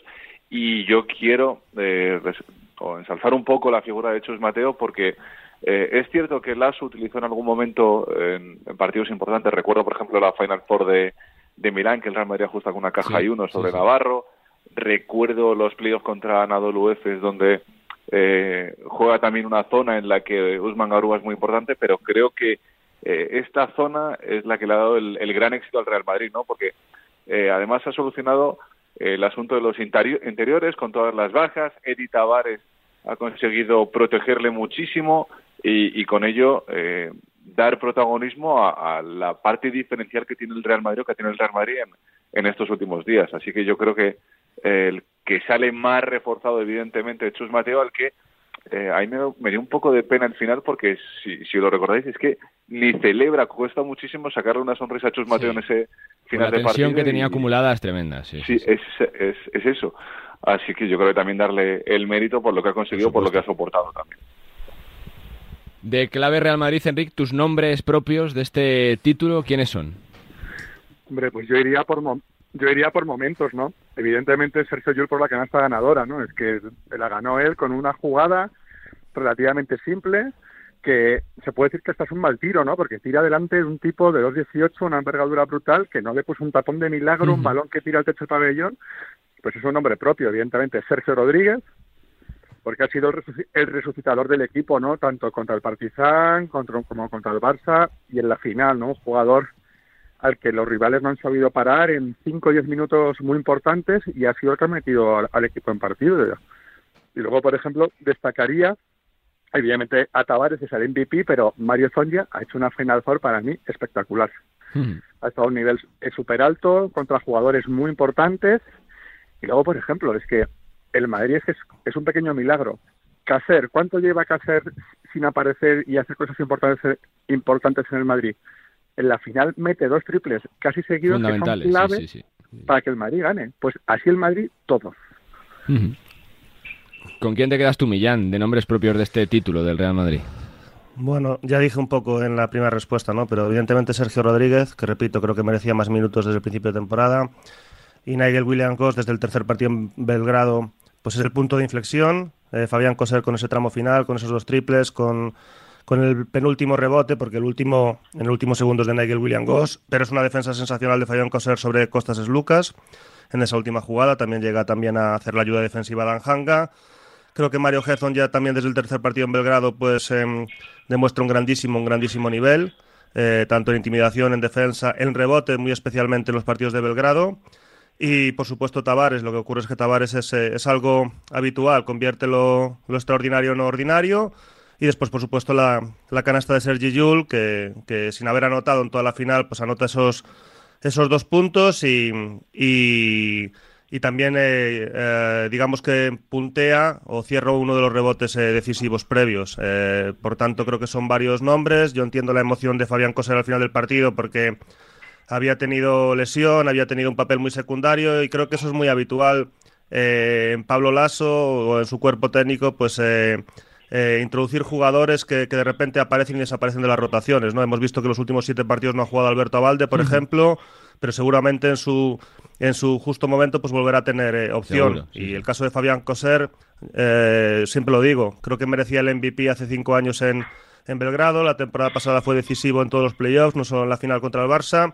Y yo quiero eh, ensalzar un poco la figura de Chus Mateo porque eh, es cierto que Lasso utilizó en algún momento en, partidos importantes. Recuerdo, por ejemplo, la Final Four de, de Milán, que el Real Madrid ajusta con una caja y uno sobre Navarro. Recuerdo los playoffs contra Anadolu Efes, donde eh, juega también una zona en la que Usman Garúa es muy importante, pero creo que eh, esta zona es la que le ha dado el, gran éxito al Real Madrid, ¿no? Porque eh, además ha solucionado el asunto de los interiores con todas las bajas. Eddie Tavares ha conseguido protegerle muchísimo y, con ello dar protagonismo a, la parte diferencial que tiene el Real Madrid o que tiene el Real Madrid en, estos últimos días. Así que yo creo que el que sale más reforzado, evidentemente, Chus Mateo, al que eh, ahí me, dio un poco de pena al final porque, si, si lo recordáis, es que ni celebra, cuesta muchísimo sacarle una sonrisa a Chus Mateo en ese final de partido. La tensión que tenía acumulada es tremenda. Sí, sí, es, es, es, eso. Así que yo creo que también darle el mérito por lo que ha conseguido, por, por lo que ha soportado también. De clave Real Madrid, Enrique, tus nombres propios de este título, ¿quiénes son? Hombre, pues yo iría por yo iría por momentos, ¿no? Evidentemente Sergio Llull por la canasta ganadora, ¿no? Es que la ganó él con una jugada relativamente simple que se puede decir que esta es un mal tiro, ¿no? Porque tira adelante un tipo de 2.18, una envergadura brutal, que no le puso un tapón de milagro, un balón que tira al techo del pabellón, pues es un nombre propio, evidentemente, Sergio Rodríguez, porque ha sido el resucitador del equipo, ¿no? Tanto contra el Partizan contra, como contra el Barça y en la final, ¿no? Un jugador al que los rivales no han sabido parar en 5 o 10 minutos muy importantes y ha sido el que ha metido al, equipo en partido. Y luego, por ejemplo, destacaría, evidentemente, a Tavares es el MVP, pero Mario Zonja ha hecho una Final Four para mí espectacular. Hmm. Ha estado a un nivel súper alto contra jugadores muy importantes. Y luego, por ejemplo, es que el Madrid es que es, un pequeño milagro. Cacer, ¿cuánto lleva Cacer sin aparecer y hacer cosas importantes, importantes en el Madrid? En la final mete dos triples casi seguidos que son clave para que el Madrid gane. Pues así el Madrid, todos. ¿Con quién te quedas tú, Millán, de nombres propios de este título del Real Madrid? Bueno, ya dije un poco en la primera respuesta, ¿no? Pero evidentemente Sergio Rodríguez, que repito, creo que merecía más minutos desde el principio de temporada. Y Nigel Williams Goss desde el tercer partido en Belgrado pues es el punto de inflexión. Eh, Fabián Coser con ese tramo final, con esos dos triples, con, con el penúltimo rebote, porque el último, en el último segundo es de Nigel William Goss, pero es una defensa sensacional de Fabián Coser sobre Costas Lucas. En esa última jugada también llega también a hacer la ayuda defensiva a Danjanga. Creo que Mario Hezon ya también desde el tercer partido en Belgrado pues em, demuestra un grandísimo, un grandísimo nivel, eh, tanto en intimidación, en defensa, en rebote, muy especialmente en los partidos de Belgrado. Y por supuesto Tavares, lo que ocurre es que Tavares es, eh, es algo habitual, convierte lo, extraordinario en lo ordinario. Y después, por supuesto, la, la canasta de Sergi Yul, que, que, sin haber anotado en toda la final, pues anota esos, esos dos puntos y, y, también, eh, eh, digamos que puntea o cierra uno de los rebotes decisivos previos. por tanto, creo que son varios nombres. Yo entiendo la emoción de Fabián Coser al final del partido porque había tenido lesión, había tenido un papel muy secundario y creo que eso es muy habitual eh, en Pablo Lasso o en su cuerpo técnico, pues eh, eh, introducir jugadores que, de repente aparecen y desaparecen de las rotaciones. ¿no? Hemos visto que los últimos siete partidos no ha jugado Alberto Avalde, por ejemplo, pero seguramente en su, en su justo momento pues volverá a tener opción. y el caso de Fabián Coser, siempre lo digo, creo que merecía el MVP hace cinco años en, en Belgrado. La temporada pasada fue decisivo en todos los playoffs, no solo en la final contra el Barça.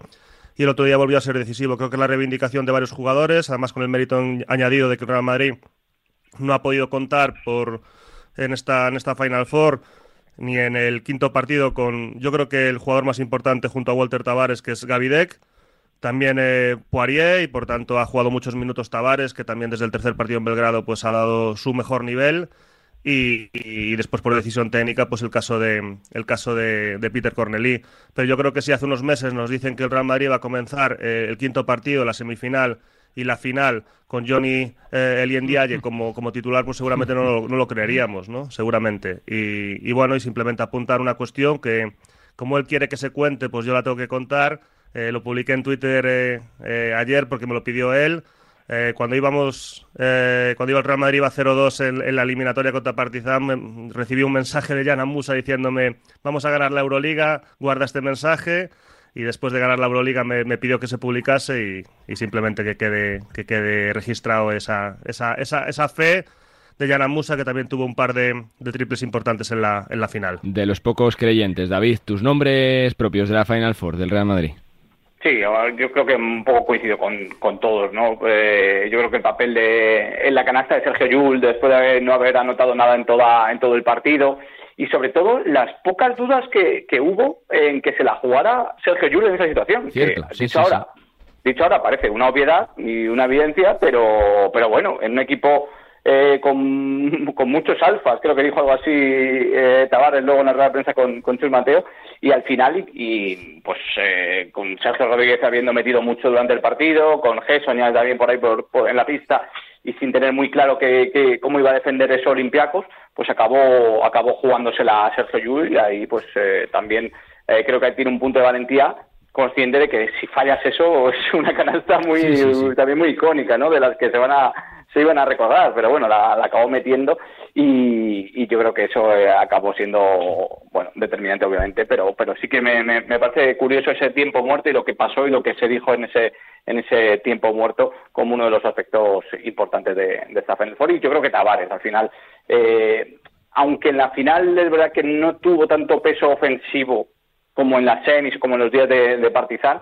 y el otro día volvió a ser decisivo. Creo que la reivindicación de varios jugadores, además con el mérito añadido de que el Real Madrid no ha podido contar por en esta, en esta Final Four ni en el quinto partido con yo creo que el jugador más importante junto a Walter Tavares, que es Gavidec. También eh, Poirier y por tanto ha jugado muchos minutos Tavares, que también desde el tercer partido en Belgrado pues ha dado su mejor nivel. Y, después por decisión técnica, pues el caso de el caso de, Peter Cornelí. Pero yo creo que si hace unos meses nos dicen que el Real Madrid va a comenzar eh, el quinto partido, la semifinal y la final con Johnny eh, Eliendiaye como, como titular, pues seguramente no lo, no lo creeríamos, ¿no? Seguramente. Y, bueno, y simplemente apuntar una cuestión que, como él quiere que se cuente, pues yo la tengo que contar. Eh, lo publiqué en Twitter eh, eh, ayer porque me lo pidió él. Cuando íbamos, cuando iba el Real Madrid iba 0-2 en, la eliminatoria contra Partizan, recibí un mensaje de Jan Musa diciéndome vamos a ganar la Euroliga, guarda este mensaje y después de ganar la Euroliga me, pidió que se publicase y, simplemente que quede, que quede registrado esa, esa, esa, esa fe de Jan Musa, que también tuvo un par de, de, triples importantes en la, en la final. De los pocos creyentes, David, tus nombres propios de la Final Four del Real Madrid. Sí, yo creo que un poco coincido con, con todos, ¿no? Eh, yo creo que el papel de, en la canasta de Sergio Llull, después de no haber anotado nada en, toda, en todo el partido, y sobre todo las pocas dudas que, que hubo en que se la jugara Sergio Llull en esa situación. Cierto, que, dicho, ahora, dicho ahora parece una obviedad y una evidencia, pero, pero bueno, en un equipo eh, con, con, muchos alfas, creo que dijo algo así eh, Tavares luego en la rueda de prensa con, con Chus Mateo, y al final, y, pues eh, con Sergio Rodríguez habiendo metido mucho durante el partido, con Gerson ya también por ahí por, en la pista y sin tener muy claro que, cómo iba a defender eso Olympiacos, pues acabó, acabó jugándosela a Sergio Llull y ahí pues eh, también eh, creo que tiene un punto de valentía consciente de que si fallas eso *laughs* es una canasta muy también muy icónica, ¿no? De las que se van a se iban a recordar, pero bueno, la, acabó metiendo y, yo creo que eso eh, acabó siendo, bueno, determinante obviamente, pero, pero sí que me, me, parece curioso ese tiempo muerto y lo que pasó y lo que se dijo en ese, en ese tiempo muerto como uno de los aspectos importantes de, de esta Final Y yo creo que Tavares, al final, eh, aunque en la final es verdad que no tuvo tanto peso ofensivo como en las semis, como en los días de, de Partizan,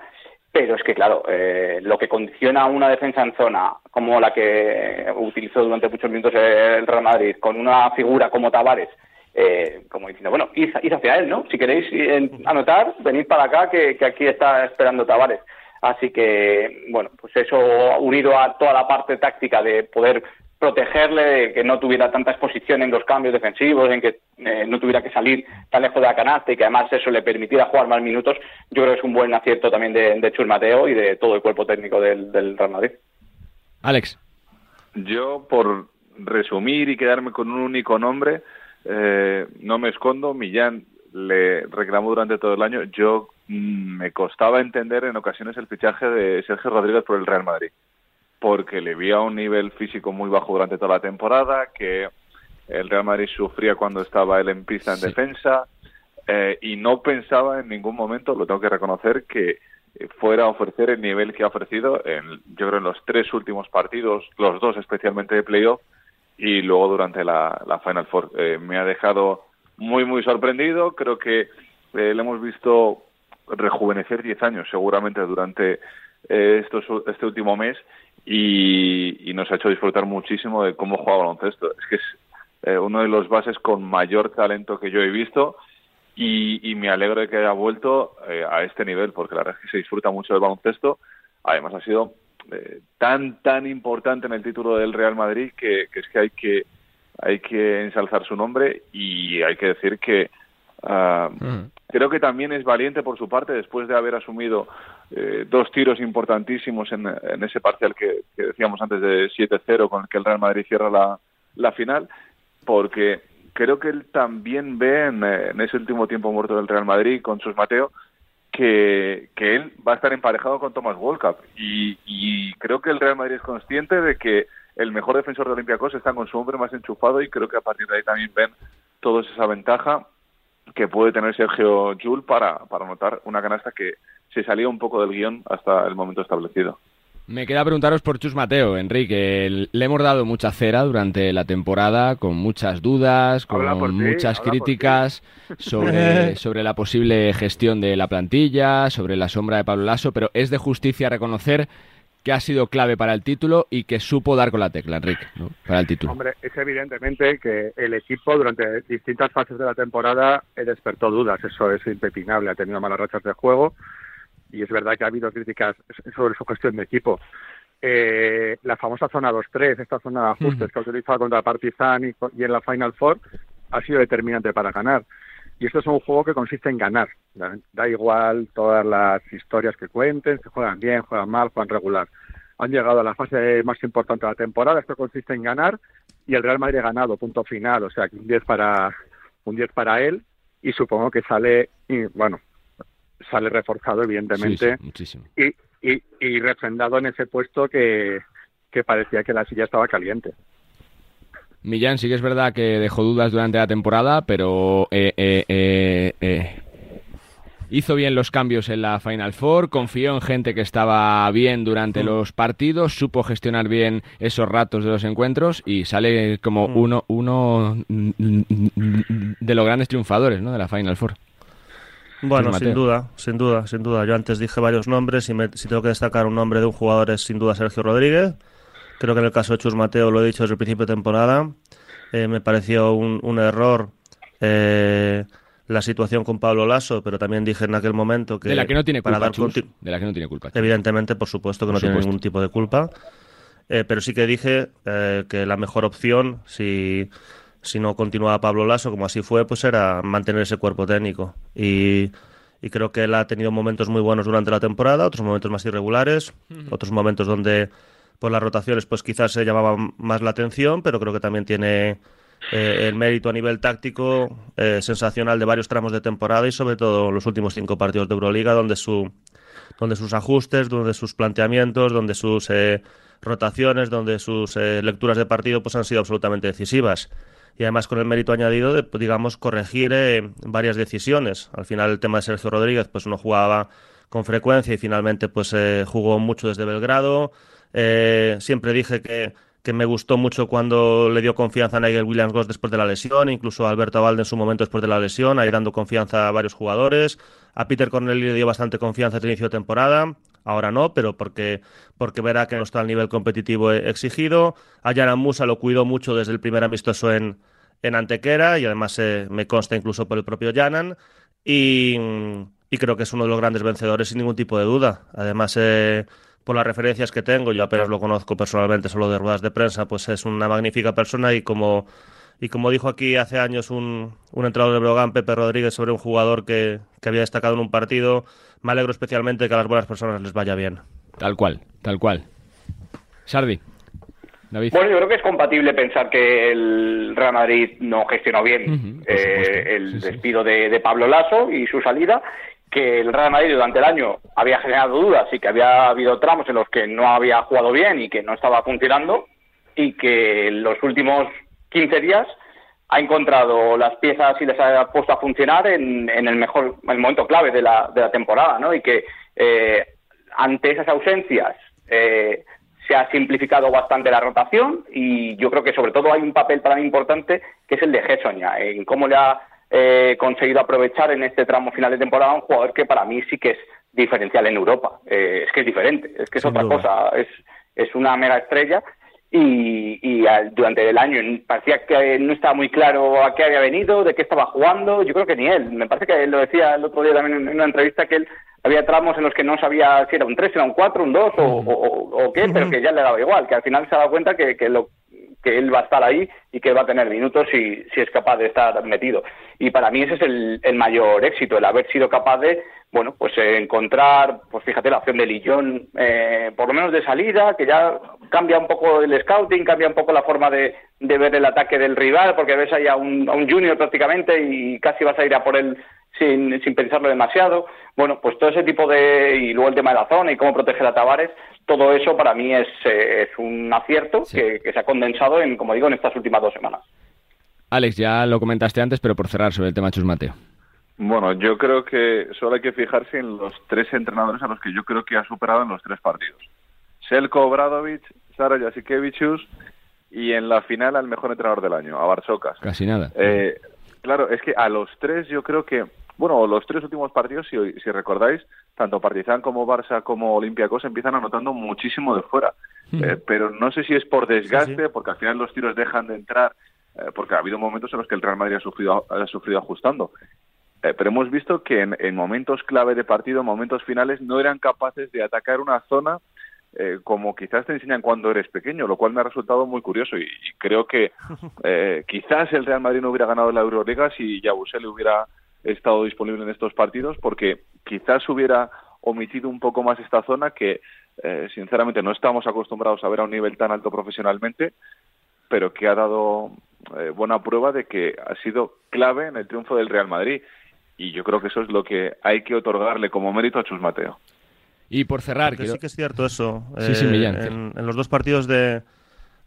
pero es que, claro, eh, lo que condiciona una defensa en zona como la que utilizó durante muchos minutos el Real Madrid, con una figura como Tavares, eh, como diciendo, bueno, id, hacia él, ¿no? Si queréis anotar, venid para acá, que, que aquí está esperando Tavares. Así que, bueno, pues eso unido a toda la parte táctica de poder protegerle, que no tuviera tanta exposición en los cambios defensivos, en que eh, no tuviera que salir tan lejos de la canasta y que además eso le permitiera jugar más minutos, yo creo que es un buen acierto también de, de Chur Mateo y de todo el cuerpo técnico del, del Real Madrid. Alex. Yo, por resumir y quedarme con un único nombre, eh, no me escondo, Millán le reclamó durante todo el año, yo mm, me costaba entender en ocasiones el fichaje de Sergio Rodríguez por el Real Madrid porque le vi a un nivel físico muy bajo durante toda la temporada, que el Real Madrid sufría cuando estaba él en pista en defensa eh, y no pensaba en ningún momento, lo tengo que reconocer, que fuera a ofrecer el nivel que ha ofrecido en, yo creo en los tres últimos partidos, los dos especialmente de playoff y luego durante la, Final Four. Eh, me ha dejado muy muy sorprendido, creo que eh, le hemos visto rejuvenecer 10 años seguramente durante estos, este último mes y, nos ha hecho disfrutar muchísimo de cómo juega baloncesto. Es que es eh, uno de los bases con mayor talento que yo he visto y, me alegro de que haya vuelto eh, a este nivel porque la verdad es que se disfruta mucho del baloncesto. Además ha sido eh, tan tan importante en el título del Real Madrid que, es que hay que hay que ensalzar su nombre y hay que decir que mm. Creo que también es valiente por su parte después de haber asumido eh, dos tiros importantísimos en, ese parcial que, decíamos antes de 7-0 con el que el Real Madrid cierra la, final, porque creo que él también ve en, ese último tiempo muerto del Real Madrid con sus Mateo que, él va a estar emparejado con Thomas Wolcap y, y creo que el Real Madrid es consciente de que el mejor defensor de Olympiacos está con su hombre más enchufado y creo que a partir de ahí también ven todos esa ventaja que puede tener Sergio Jul para, para anotar una canasta que se salía un poco del guion hasta el momento establecido. Me queda preguntaros por Chus Mateo, Enrique. Le hemos dado mucha cera durante la temporada, con muchas dudas, con muchas críticas sobre, *laughs* sobre la posible gestión de la plantilla, sobre la sombra de Pablo Lasso, pero es de justicia reconocer que ha sido clave para el título y que supo dar con la tecla, Enrique, para el título. Hombre, es evidentemente que el equipo durante distintas fases de la temporada despertó dudas, eso es impepinable, ha tenido malas rachas de juego y es verdad que ha habido críticas sobre su gestión de equipo. Eh, la famosa zona 2-3, esta zona de ajustes que ha utilizado contra Partizan y, y en la Final Four, ha sido determinante para ganar. Y esto es un juego que consiste en ganar. Da, igual todas las historias que cuenten, se juegan bien, juegan mal, juegan regular. Han llegado a la fase más importante de la temporada, esto consiste en ganar y el Real Madrid ha ganado, punto final, o sea, un 10 para un 10 para él y supongo que sale y bueno, sale reforzado evidentemente y, y, y refrendado en ese puesto que, que parecía que la silla estaba caliente. Millán sí que es verdad que dejó dudas durante la temporada, pero eh, eh, eh, hizo bien los cambios en la Final Four, confió en gente que estaba bien durante mm. los partidos, supo gestionar bien esos ratos de los encuentros y sale como mm. uno, uno de los grandes triunfadores ¿no? de la Final Four. Bueno, sin duda, sin duda, sin duda. Yo antes dije varios nombres y si tengo que destacar un nombre de un jugador es sin duda Sergio Rodríguez Creo que en el caso de Chus Mateo, lo he dicho desde el principio de temporada, eh, me pareció un, error eh, la situación con Pablo Lasso, pero también dije en aquel momento que... De la que no tiene culpa, De la que no tiene culpa. Evidentemente, por supuesto que no tiene ningún tipo de culpa. Eh, pero sí que dije que la mejor opción, si, si no continuaba Pablo Lasso, como así fue, pues era mantener ese cuerpo técnico. Y, y creo que él ha tenido momentos muy buenos durante la temporada, otros momentos más irregulares, otros momentos donde por las rotaciones, pues quizás se llamaba más la atención, pero creo que también tiene eh, el mérito a nivel táctico eh, sensacional de varios tramos de temporada y sobre todo los últimos cinco partidos de Euroliga, donde, su, donde sus ajustes, donde sus planteamientos, donde sus eh, rotaciones, donde sus lecturas de partido pues han sido absolutamente decisivas. Y además con el mérito añadido de, pues, digamos, corregir varias decisiones. Al final el tema de Sergio Rodríguez pues no jugaba con frecuencia y finalmente pues jugó mucho desde Belgrado. Eh, siempre dije que, me gustó mucho cuando le dio confianza a Nigel Williams-Goss después de la lesión, incluso a Alberto Valde en su momento después de la lesión, ahí dando confianza a varios jugadores. A Peter Corneli le dio bastante confianza al inicio de temporada, ahora no, pero porque, porque verá que no está al nivel competitivo exigido. A Janan Musa lo cuidó mucho desde el primer amistoso en, en Antequera y además eh, me consta incluso por el propio Janan. Y, creo que es uno de los grandes vencedores sin ningún tipo de duda. Además, eh, por las referencias que tengo, yo apenas lo conozco personalmente, solo de ruedas de prensa, pues es una magnífica persona y como, y como dijo aquí hace años un, un entrenador de Brogan, Pepe Rodríguez, sobre un jugador que, que había destacado en un partido, me alegro especialmente que a las buenas personas les vaya bien. Tal cual, tal cual. Sardi. David. Bueno, yo creo que es compatible pensar que el Real Madrid no gestionó bien eh, el despido de, de, Pablo Lasso y su salida que el Real Madrid durante el año había generado dudas y que había habido tramos en los que no había jugado bien y que no estaba funcionando y que en los últimos 15 días ha encontrado las piezas y les ha puesto a funcionar en, el mejor el momento clave de la, de la temporada, ¿no? Y que eh, ante esas ausencias eh, se ha simplificado bastante la rotación y yo creo que sobre todo hay un papel para mí importante que es el de Gessoña, en cómo le ha eh, conseguido aprovechar en este tramo final de temporada un jugador que para mí sí que es diferencial en Europa. Eh, es que es diferente, es que es otra cosa, es, es una mega estrella. Y, y durante el año parecía que no estaba muy claro a qué había venido, de qué estaba jugando, yo creo que ni él, me parece que él lo decía el otro día también en una entrevista que él había tramos en los que no sabía si era un 3, si era un 4, un 2 o, o, qué, pero que ya le daba igual, que al final se ha dado cuenta que, que lo que él va a estar ahí y que va a tener minutos si, si es capaz de estar metido. Y para mí ese es el, el mayor éxito, el haber sido capaz de, bueno, pues eh, encontrar, pues fíjate, la opción de Lillón, eh, por lo menos de salida, que ya cambia un poco el scouting, cambia un poco la forma de, de ver el ataque del rival, porque ves ahí a un, a un junior prácticamente y casi vas a ir a por él sin, sin pensarlo demasiado. Bueno, pues todo ese tipo de. Y luego el tema de la zona y cómo proteger a Tavares, todo eso para mí es, eh, es un acierto que, se ha condensado, en, como digo, en estas últimas dos semanas. Alex, ya lo comentaste antes, pero por cerrar sobre el tema Chus Mateo. Bueno, yo creo que solo hay que fijarse en los tres entrenadores a los que yo creo que ha superado en los tres partidos. Selko Obradovic, Sara Jasikevicius y en la final al mejor entrenador del año, a Barsocas. Casi nada. Eh, claro, es que a los tres yo creo que, bueno, los tres últimos partidos, si, si recordáis, tanto Partizan como Barça como Olympiacos empiezan anotando muchísimo de fuera. Eh, pero no sé si es por desgaste, porque al final los tiros dejan de entrar, eh, porque ha habido momentos en los que el Real Madrid ha sufrido, ha sufrido ajustando. Eh, pero hemos visto que en, en momentos clave de partido, en momentos finales, no eran capaces de atacar una zona eh, como quizás te enseñan cuando eres pequeño, lo cual me ha resultado muy curioso y, y creo que *laughs* eh, quizás el Real Madrid no hubiera ganado la Euroliga si Yabusele hubiera estado disponible en estos partidos, porque quizás hubiera omitido un poco más esta zona que eh, sinceramente no estamos acostumbrados a ver a un nivel tan alto profesionalmente, pero que ha dado eh, buena prueba de que ha sido clave en el triunfo del Real Madrid. Y yo creo que eso es lo que hay que otorgarle como mérito a Chus Mateo. Y por cerrar, quiero- sí que es cierto eso. Sí, sí, Eh, Millán. en, en los dos partidos de,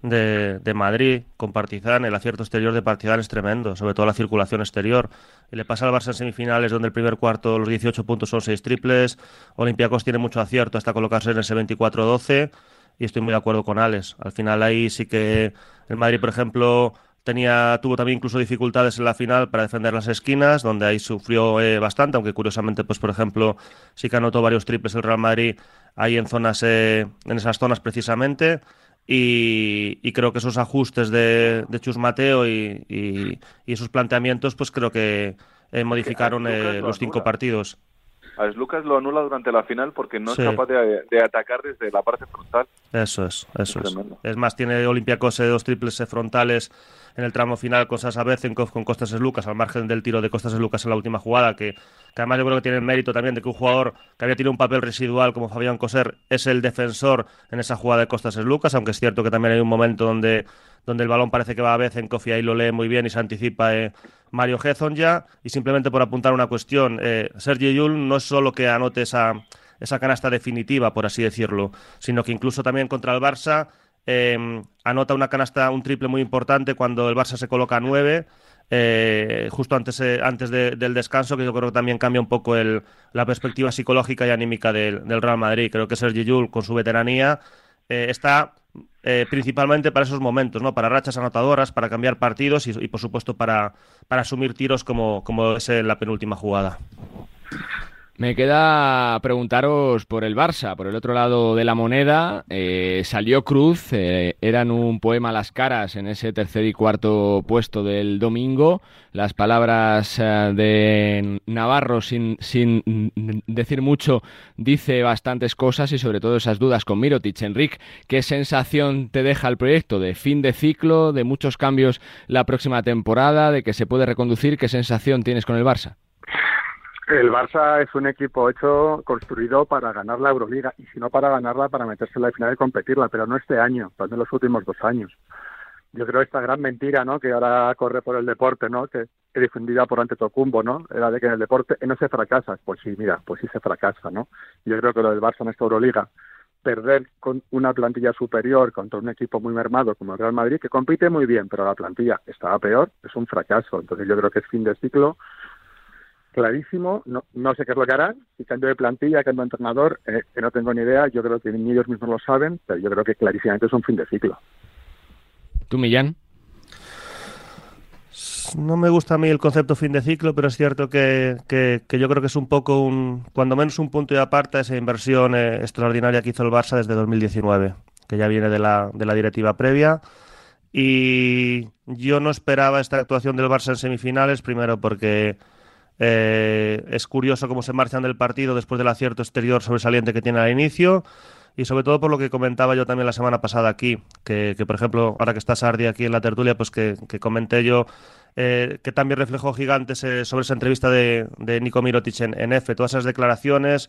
de, Madrid con Partizan, el acierto exterior de Partizan es tremendo, sobre todo la circulación exterior. Y le pasa al Barça en semifinales, donde el primer cuarto, los 18 puntos son 6 triples. Olympiacos tiene mucho acierto hasta colocarse en ese 24-12. Y estoy muy de acuerdo con Alex. Al final ahí sí que el Madrid, por ejemplo, tenía tuvo también incluso dificultades en la final para defender las esquinas, donde ahí sufrió eh, bastante, aunque curiosamente, pues por ejemplo, sí que anotó varios triples el Real Madrid ahí en zonas, eh, en esas zonas precisamente. Y, y creo que esos ajustes de, de Chus Mateo y, y- y esos planteamientos, pues creo que eh, modificaron eh, lo los cinco partidos. A Lucas lo anula durante la final porque no Sí. es capaz de, de atacar desde la parte frontal. Eso es, eso es. Es más, tiene Olympiacos eh, dos triples frontales en el tramo final con Sasa Bezenkov, con Costas Lucas, al margen del tiro de Costas Lucas en la última jugada, que, que además yo creo que tiene el mérito también de que un jugador que había tenido un papel residual como Fabián Coser es el defensor en esa jugada de Costas Lucas, aunque es cierto que también hay un momento donde, donde el balón parece que va a Bezenkov y ahí lo lee muy bien y se anticipa eh, Mario Gezon ya. Y simplemente por apuntar una cuestión, eh, Sergio Yul no es solo que anote esa, esa canasta definitiva, por así decirlo, sino que incluso también contra el Barça eh, anota una canasta, un triple muy importante cuando el Barça se coloca a 9, eh, justo antes, eh, antes de- del descanso, que yo creo que también cambia un poco la perspectiva psicológica y anímica del, Real Madrid. Creo que Sergi Yul, con su veteranía, eh, está eh, principalmente para esos momentos, ¿no? Para rachas anotadoras, para cambiar partidos y, y, por supuesto, para, para asumir tiros como, como es en la penúltima jugada. Me queda preguntaros por el Barça, por el otro lado de la moneda. eh, salió Cruz, eh, eran un poema las caras en ese tercer y cuarto puesto del domingo. Las palabras eh, de Navarro, sin, sin decir mucho, dice bastantes cosas y sobre todo esas dudas con Mirotic. Enric, ¿qué sensación te deja el proyecto de fin de ciclo, de muchos cambios la próxima temporada, de que se puede reconducir? ¿Qué sensación tienes con el Barça? El Barça es un equipo hecho, construido para ganar la Euroliga y si no para ganarla, para meterse en la final y competirla, pero no este año, pues en los últimos dos años. Yo creo esta gran mentira, ¿no? Que ahora corre por el deporte, ¿no? Que es difundida por Antetokounmpo, ¿no? Era de que en el deporte no se fracasa. Pues sí, mira, pues sí se fracasa, ¿no? Yo creo que lo del Barça en esta Euroliga, perder con una plantilla superior contra un equipo muy mermado como el Real Madrid, que compite muy bien, pero la plantilla estaba peor, es un fracaso. Entonces yo creo que es fin de ciclo clarísimo. No, no sé qué es lo que harán. Si cambio de plantilla, cambio de entrenador, eh, que no tengo ni idea. Yo creo que ni ellos mismos lo saben, pero yo creo que clarísimamente es un fin de ciclo. ¿Tú, Millán? No me gusta a mí el concepto fin de ciclo, pero es cierto que, que- que yo creo que es un poco un, cuando menos un punto y aparte esa inversión eh, extraordinaria que hizo el Barça desde 2019, que ya viene de la, de la directiva previa. Y yo no esperaba esta actuación del Barça en semifinales, primero porque eh, es curioso cómo se marchan del partido después del acierto exterior sobresaliente que tiene al inicio. Y sobre todo por lo que comentaba yo también la semana pasada aquí, que, por ejemplo, ahora que está Sardi aquí en la tertulia, pues que, que comenté yo eh, que también reflejó gigantes eh, sobre esa entrevista de, de Nico Mirotic en, en F, todas esas declaraciones,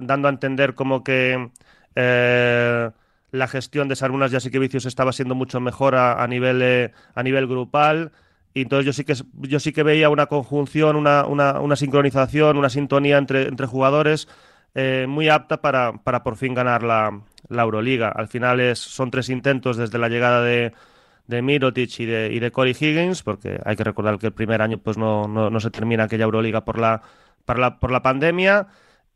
dando a entender como que la gestión de Sarunas Jasikevicius estaba siendo mucho mejor a, a nivel, a nivel grupal. Y entonces yo sí que yo sí que veía una conjunción, una, una, una sincronización, una sintonía entre, entre jugadores eh, muy apta para, para por fin ganar la, la Euroliga. Al final es, son tres intentos desde la llegada de, de Mirotic y de, y de Corey Higgins, porque hay que recordar que el primer año pues no, no, no se termina aquella Euroliga por la, por la, por la pandemia.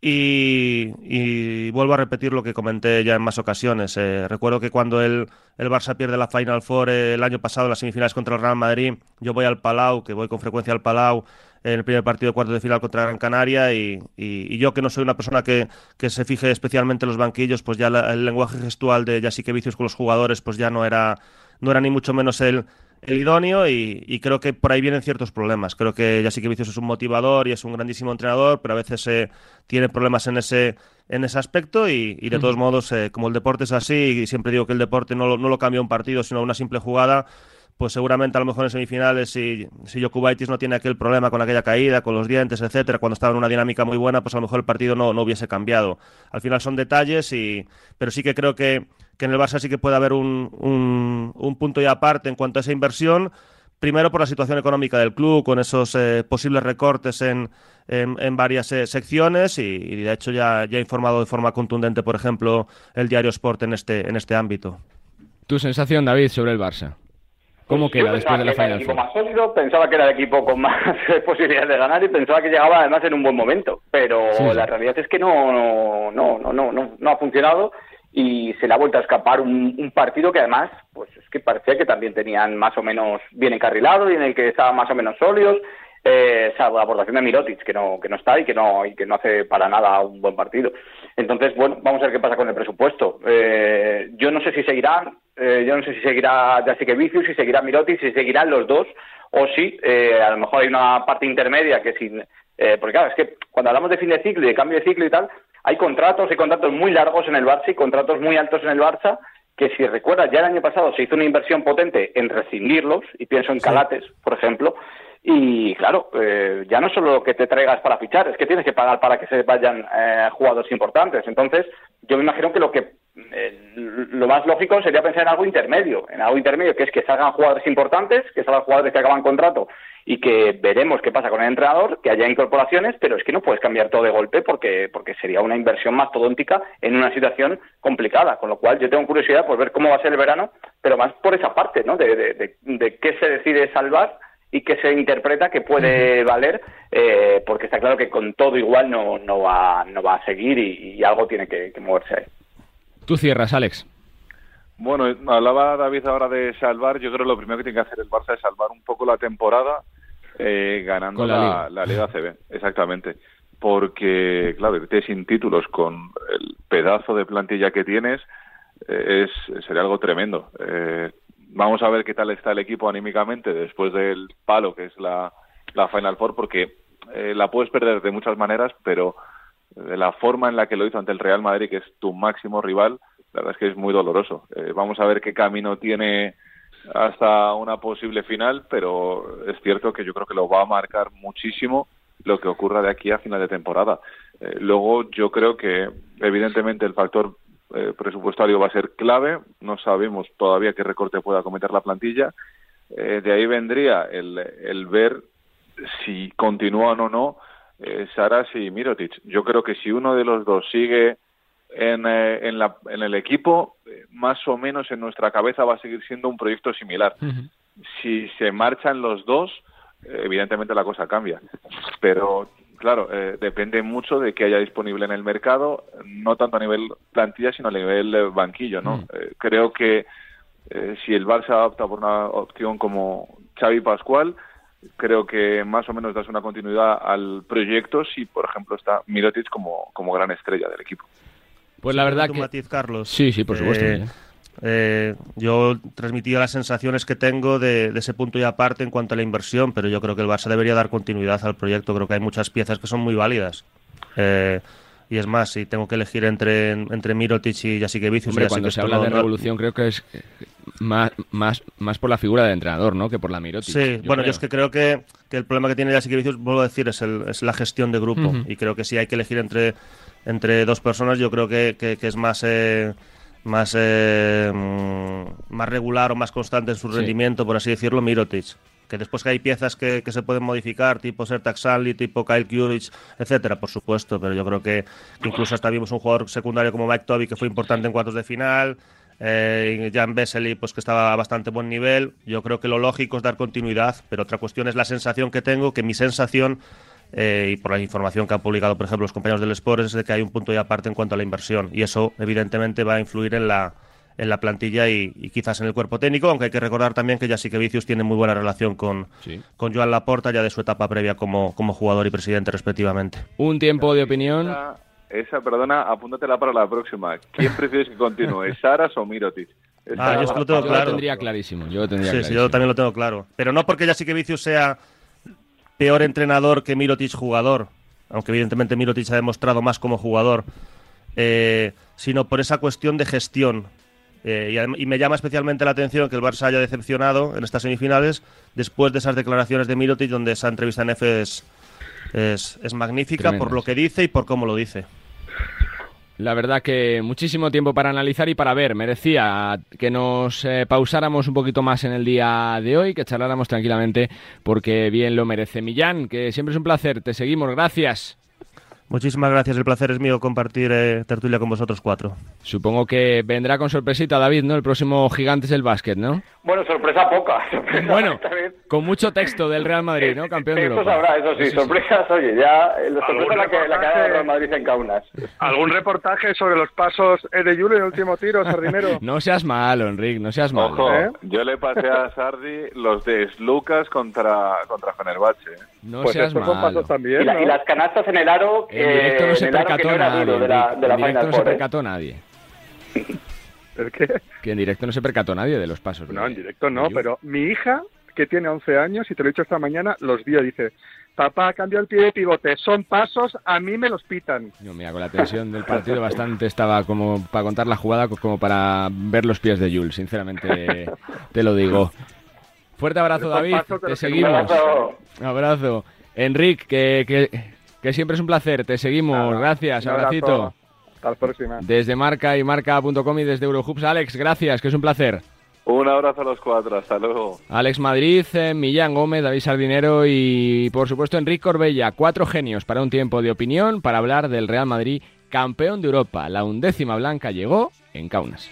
Y, y, vuelvo a repetir lo que comenté ya en más ocasiones. Eh, recuerdo que cuando el, el, Barça pierde la Final Four eh, el año pasado las semifinales contra el Real Madrid, yo voy al Palau, que voy con frecuencia al Palau, en el primer partido de cuartos de final contra Gran Canaria y, y, yo que no soy una persona que, que, se fije especialmente en los banquillos, pues ya la, el lenguaje gestual de Jasique Vicios con los jugadores pues ya no era, no era ni mucho menos el, el idóneo y, y, creo que por ahí vienen ciertos problemas. Creo que Jasique Vicios es un motivador y es un grandísimo entrenador, pero a veces eh, tiene problemas en ese, en ese aspecto y, y de todos modos, eh, como el deporte es así, y siempre digo que el deporte no lo, no lo cambia un partido, sino una simple jugada, pues seguramente a lo mejor en semifinales, si, si Jokubaitis no tiene aquel problema con aquella caída, con los dientes, etcétera, cuando estaba en una dinámica muy buena, pues a lo mejor el partido no, no hubiese cambiado. Al final son detalles, y, pero sí que creo que, que en el Barça sí que puede haber un, un, un punto y aparte en cuanto a esa inversión. Primero por la situación económica del club, con esos eh, posibles recortes en, en, en varias eh, secciones y, y, de hecho ya, ya ha informado de forma contundente, por ejemplo, el diario Sport en este, en este ámbito. ¿Tu sensación, David, sobre el Barça? ¿Cómo pues queda después de la Final equipo más sólido, pensaba que era el equipo con más *laughs* posibilidades de ganar y pensaba que llegaba además en un buen momento, pero sí, sí. la realidad es que no no, no, no, no, no, no ha funcionado y se le ha vuelto a escapar un, un, partido que además pues es que parecía que también tenían más o menos bien encarrilado y en el que estaban más o menos sólidos. Eh, salvo la aportación de Mirotic que no que no está y que no y que no hace para nada un buen partido. Entonces bueno vamos a ver qué pasa con el presupuesto. Eh, yo no sé si seguirán eh, yo no sé si seguirá Vicius si seguirá Mirotic si seguirán los dos o si eh, a lo mejor hay una parte intermedia que sin eh, porque claro es que cuando hablamos de fin de ciclo y de cambio de ciclo y tal hay contratos hay contratos muy largos en el Barça y contratos muy altos en el Barça que si recuerdas ya el año pasado se hizo una inversión potente en rescindirlos y pienso en Calates sí. por ejemplo y claro, eh, ya no solo que te traigas para fichar, es que tienes que pagar para que se vayan eh, jugadores importantes. Entonces, yo me imagino que lo que eh, lo más lógico sería pensar en algo intermedio, en algo intermedio, que es que salgan jugadores importantes, que salgan jugadores que acaban contrato y que veremos qué pasa con el entrenador, que haya incorporaciones, pero es que no puedes cambiar todo de golpe porque, porque sería una inversión mastodóntica en una situación complicada. Con lo cual, yo tengo curiosidad por ver cómo va a ser el verano, pero más por esa parte, ¿no? De, de, de, de qué se decide salvar y que se interpreta que puede valer, eh, porque está claro que con todo igual no, no, va, no va a seguir y, y algo tiene que, que, moverse ahí. Tú cierras, Alex. Bueno, hablaba David ahora de salvar. Yo creo que lo primero que tiene que hacer el Barça es salvar un poco la temporada eh, ganando la, la, Liga. la Liga CB. Exactamente. Porque, claro, irte sin títulos con el pedazo de plantilla que tienes eh, es sería algo tremendo. Eh, vamos a ver qué tal está el equipo anímicamente después del palo que es la, la Final Four, porque eh, la puedes perder de muchas maneras, pero de la forma en la que lo hizo ante el Real Madrid, que es tu máximo rival, la verdad es que es muy doloroso. Eh, vamos a ver qué camino tiene hasta una posible final, pero es cierto que yo creo que lo va a marcar muchísimo lo que ocurra de aquí a final de temporada. Eh, luego yo creo que evidentemente el factor eh, presupuestario va a ser clave. No sabemos todavía qué recorte pueda cometer la plantilla. De ahí vendría el, el, ver si continúan o no eh, Saras y Mirotic. Yo creo que si uno de los dos sigue en, eh, en, la, en el equipo, más o menos en nuestra cabeza va a seguir siendo un proyecto similar. Uh -huh. Si se marchan los dos, evidentemente la cosa cambia. Pero claro, eh, depende mucho de qué haya disponible en el mercado, no tanto a nivel plantilla, sino a nivel eh, banquillo, ¿no? Creo que si el Barça opta por una opción como Xavi Pascual, creo que más o menos das una continuidad al proyecto si, por ejemplo, está Mirotic como, como gran estrella del equipo. Pues la verdad que... Matiz, Carlos. Sí, sí, por supuesto. Eh, eh, yo transmitía las sensaciones que tengo de, de, ese punto y aparte en cuanto a la inversión, pero yo creo que el Barça debería dar continuidad al proyecto. Creo que hay muchas piezas que son muy válidas. Eh, y es más, si tengo que elegir entre, entre Mirotic y Jasikevic... cuando se habla no, de revolución creo que es más, más, más por la figura del entrenador, ¿no? Que por la Mirotic. Sí, yo bueno, creo. yo es que creo que, que el problema que tiene Jasikevic, vuelvo a decir, es, el, es la gestión de grupo. Uh -huh. Y creo que si hay que elegir entre, entre dos personas, yo creo que, que, que es más... Eh, más eh, más regular o más constante en su sí. rendimiento, por así decirlo, Mirotic. Que después que hay piezas que, se pueden modificar, tipo Sertak Sanli, tipo Kyle Kuric, etcétera, por supuesto, pero yo creo que, que, incluso hasta vimos un jugador secundario como Mike Toby que fue importante en cuartos de final, eh, Jan Vesely, pues que estaba a bastante buen nivel. Yo creo que lo lógico es dar continuidad, pero otra cuestión es la sensación que tengo, que mi sensación eh, y por la información que han publicado, por ejemplo, los compañeros del Sport, es de que hay un punto y aparte en cuanto a la inversión. Y eso, evidentemente, va a influir en la, en la plantilla y, y quizás en el cuerpo técnico, aunque hay que recordar también que Jasique Vicius tiene muy buena relación con, con Joan Laporta, ya de su etapa previa como, como jugador y presidente, respectivamente. Un tiempo de opinión. Esa, perdona, apúntatela para la próxima. ¿Quién prefieres que continúe, *laughs* Saras o Mirotic? Ah, yo es que lo tengo Yo claro. lo tendría clarísimo. Yo lo tendría Sí, sí, clarísimo. yo también lo tengo claro. Pero no porque Jasique Vicius sea peor entrenador que Mirotic jugador, aunque evidentemente Mirotic ha demostrado más como jugador, eh, sino por esa cuestión de gestión. Eh, y, me llama especialmente la atención que el Barça haya decepcionado en estas semifinales después de esas declaraciones de Mirotic, donde esa entrevista en F es, es, es magnífica por lo que dice y por cómo lo dice. La verdad que muchísimo tiempo para analizar y para ver. Merecía que nos eh, pausáramos un poquito más en el día de hoy, que charláramos tranquilamente, porque bien lo merece. Millán, que siempre es un placer. Te seguimos. Gracias. Muchísimas gracias, el placer es mío compartir eh, tertulia con vosotros cuatro. Supongo que vendrá con sorpresita David, ¿no? El próximo Gigantes del Básquet, ¿no? Bueno, sorpresa poca. sorpresa *laughs* Bueno, con mucho texto del Real Madrid, ¿no? Campeón de Eso Europa. sabrá, eso sí, sorpresas, oye, ya eh, la sorpresa ¿Algún la que, la que ha dado reportaje? el Real Madrid en Kaunas. ¿Algún reportaje sobre los pasos eh, de Julio en el último tiro, Sardinero? *laughs* No seas malo, Enrique, no seas malo. Ojo, ¿Eh? yo le pasé a Sardi los de Lucas contra, contra Fenerbahce. ¿eh? No Pues seas malo. pasos también, Y, la- ¿no? y las canastas en el aro, En directo no se percató no nadie. de la, de no se percató nadie. Que en directo no se percató nadie de los pasos. No, en directo no, pero mi hija, que tiene 11 años, y te lo he dicho esta mañana, los vio, dice, papá, cambió el pie de pivote, son pasos, a mí me los pitan. Yo, mira, con la tensión del partido bastante estaba como para contar la jugada, co- como para ver los pies de Jules, sinceramente te lo digo. Fuerte abrazo, David, pasos te seguimos. Abrazo. Abrazo. Enric, que, que, que siempre es un placer, te seguimos, Nada, gracias, abracito. Hasta la próxima. Desde Marca y Marca.com y desde Eurohoops, Alex, gracias, que es un placer. Un abrazo a los cuatro, hasta luego. Alex Madrid, eh, Millán Gómez, David Sardinero y por supuesto Enrique Corbella. Cuatro genios para un tiempo de opinión para hablar del Real Madrid, campeón de Europa. La undécima blanca llegó en Kaunas.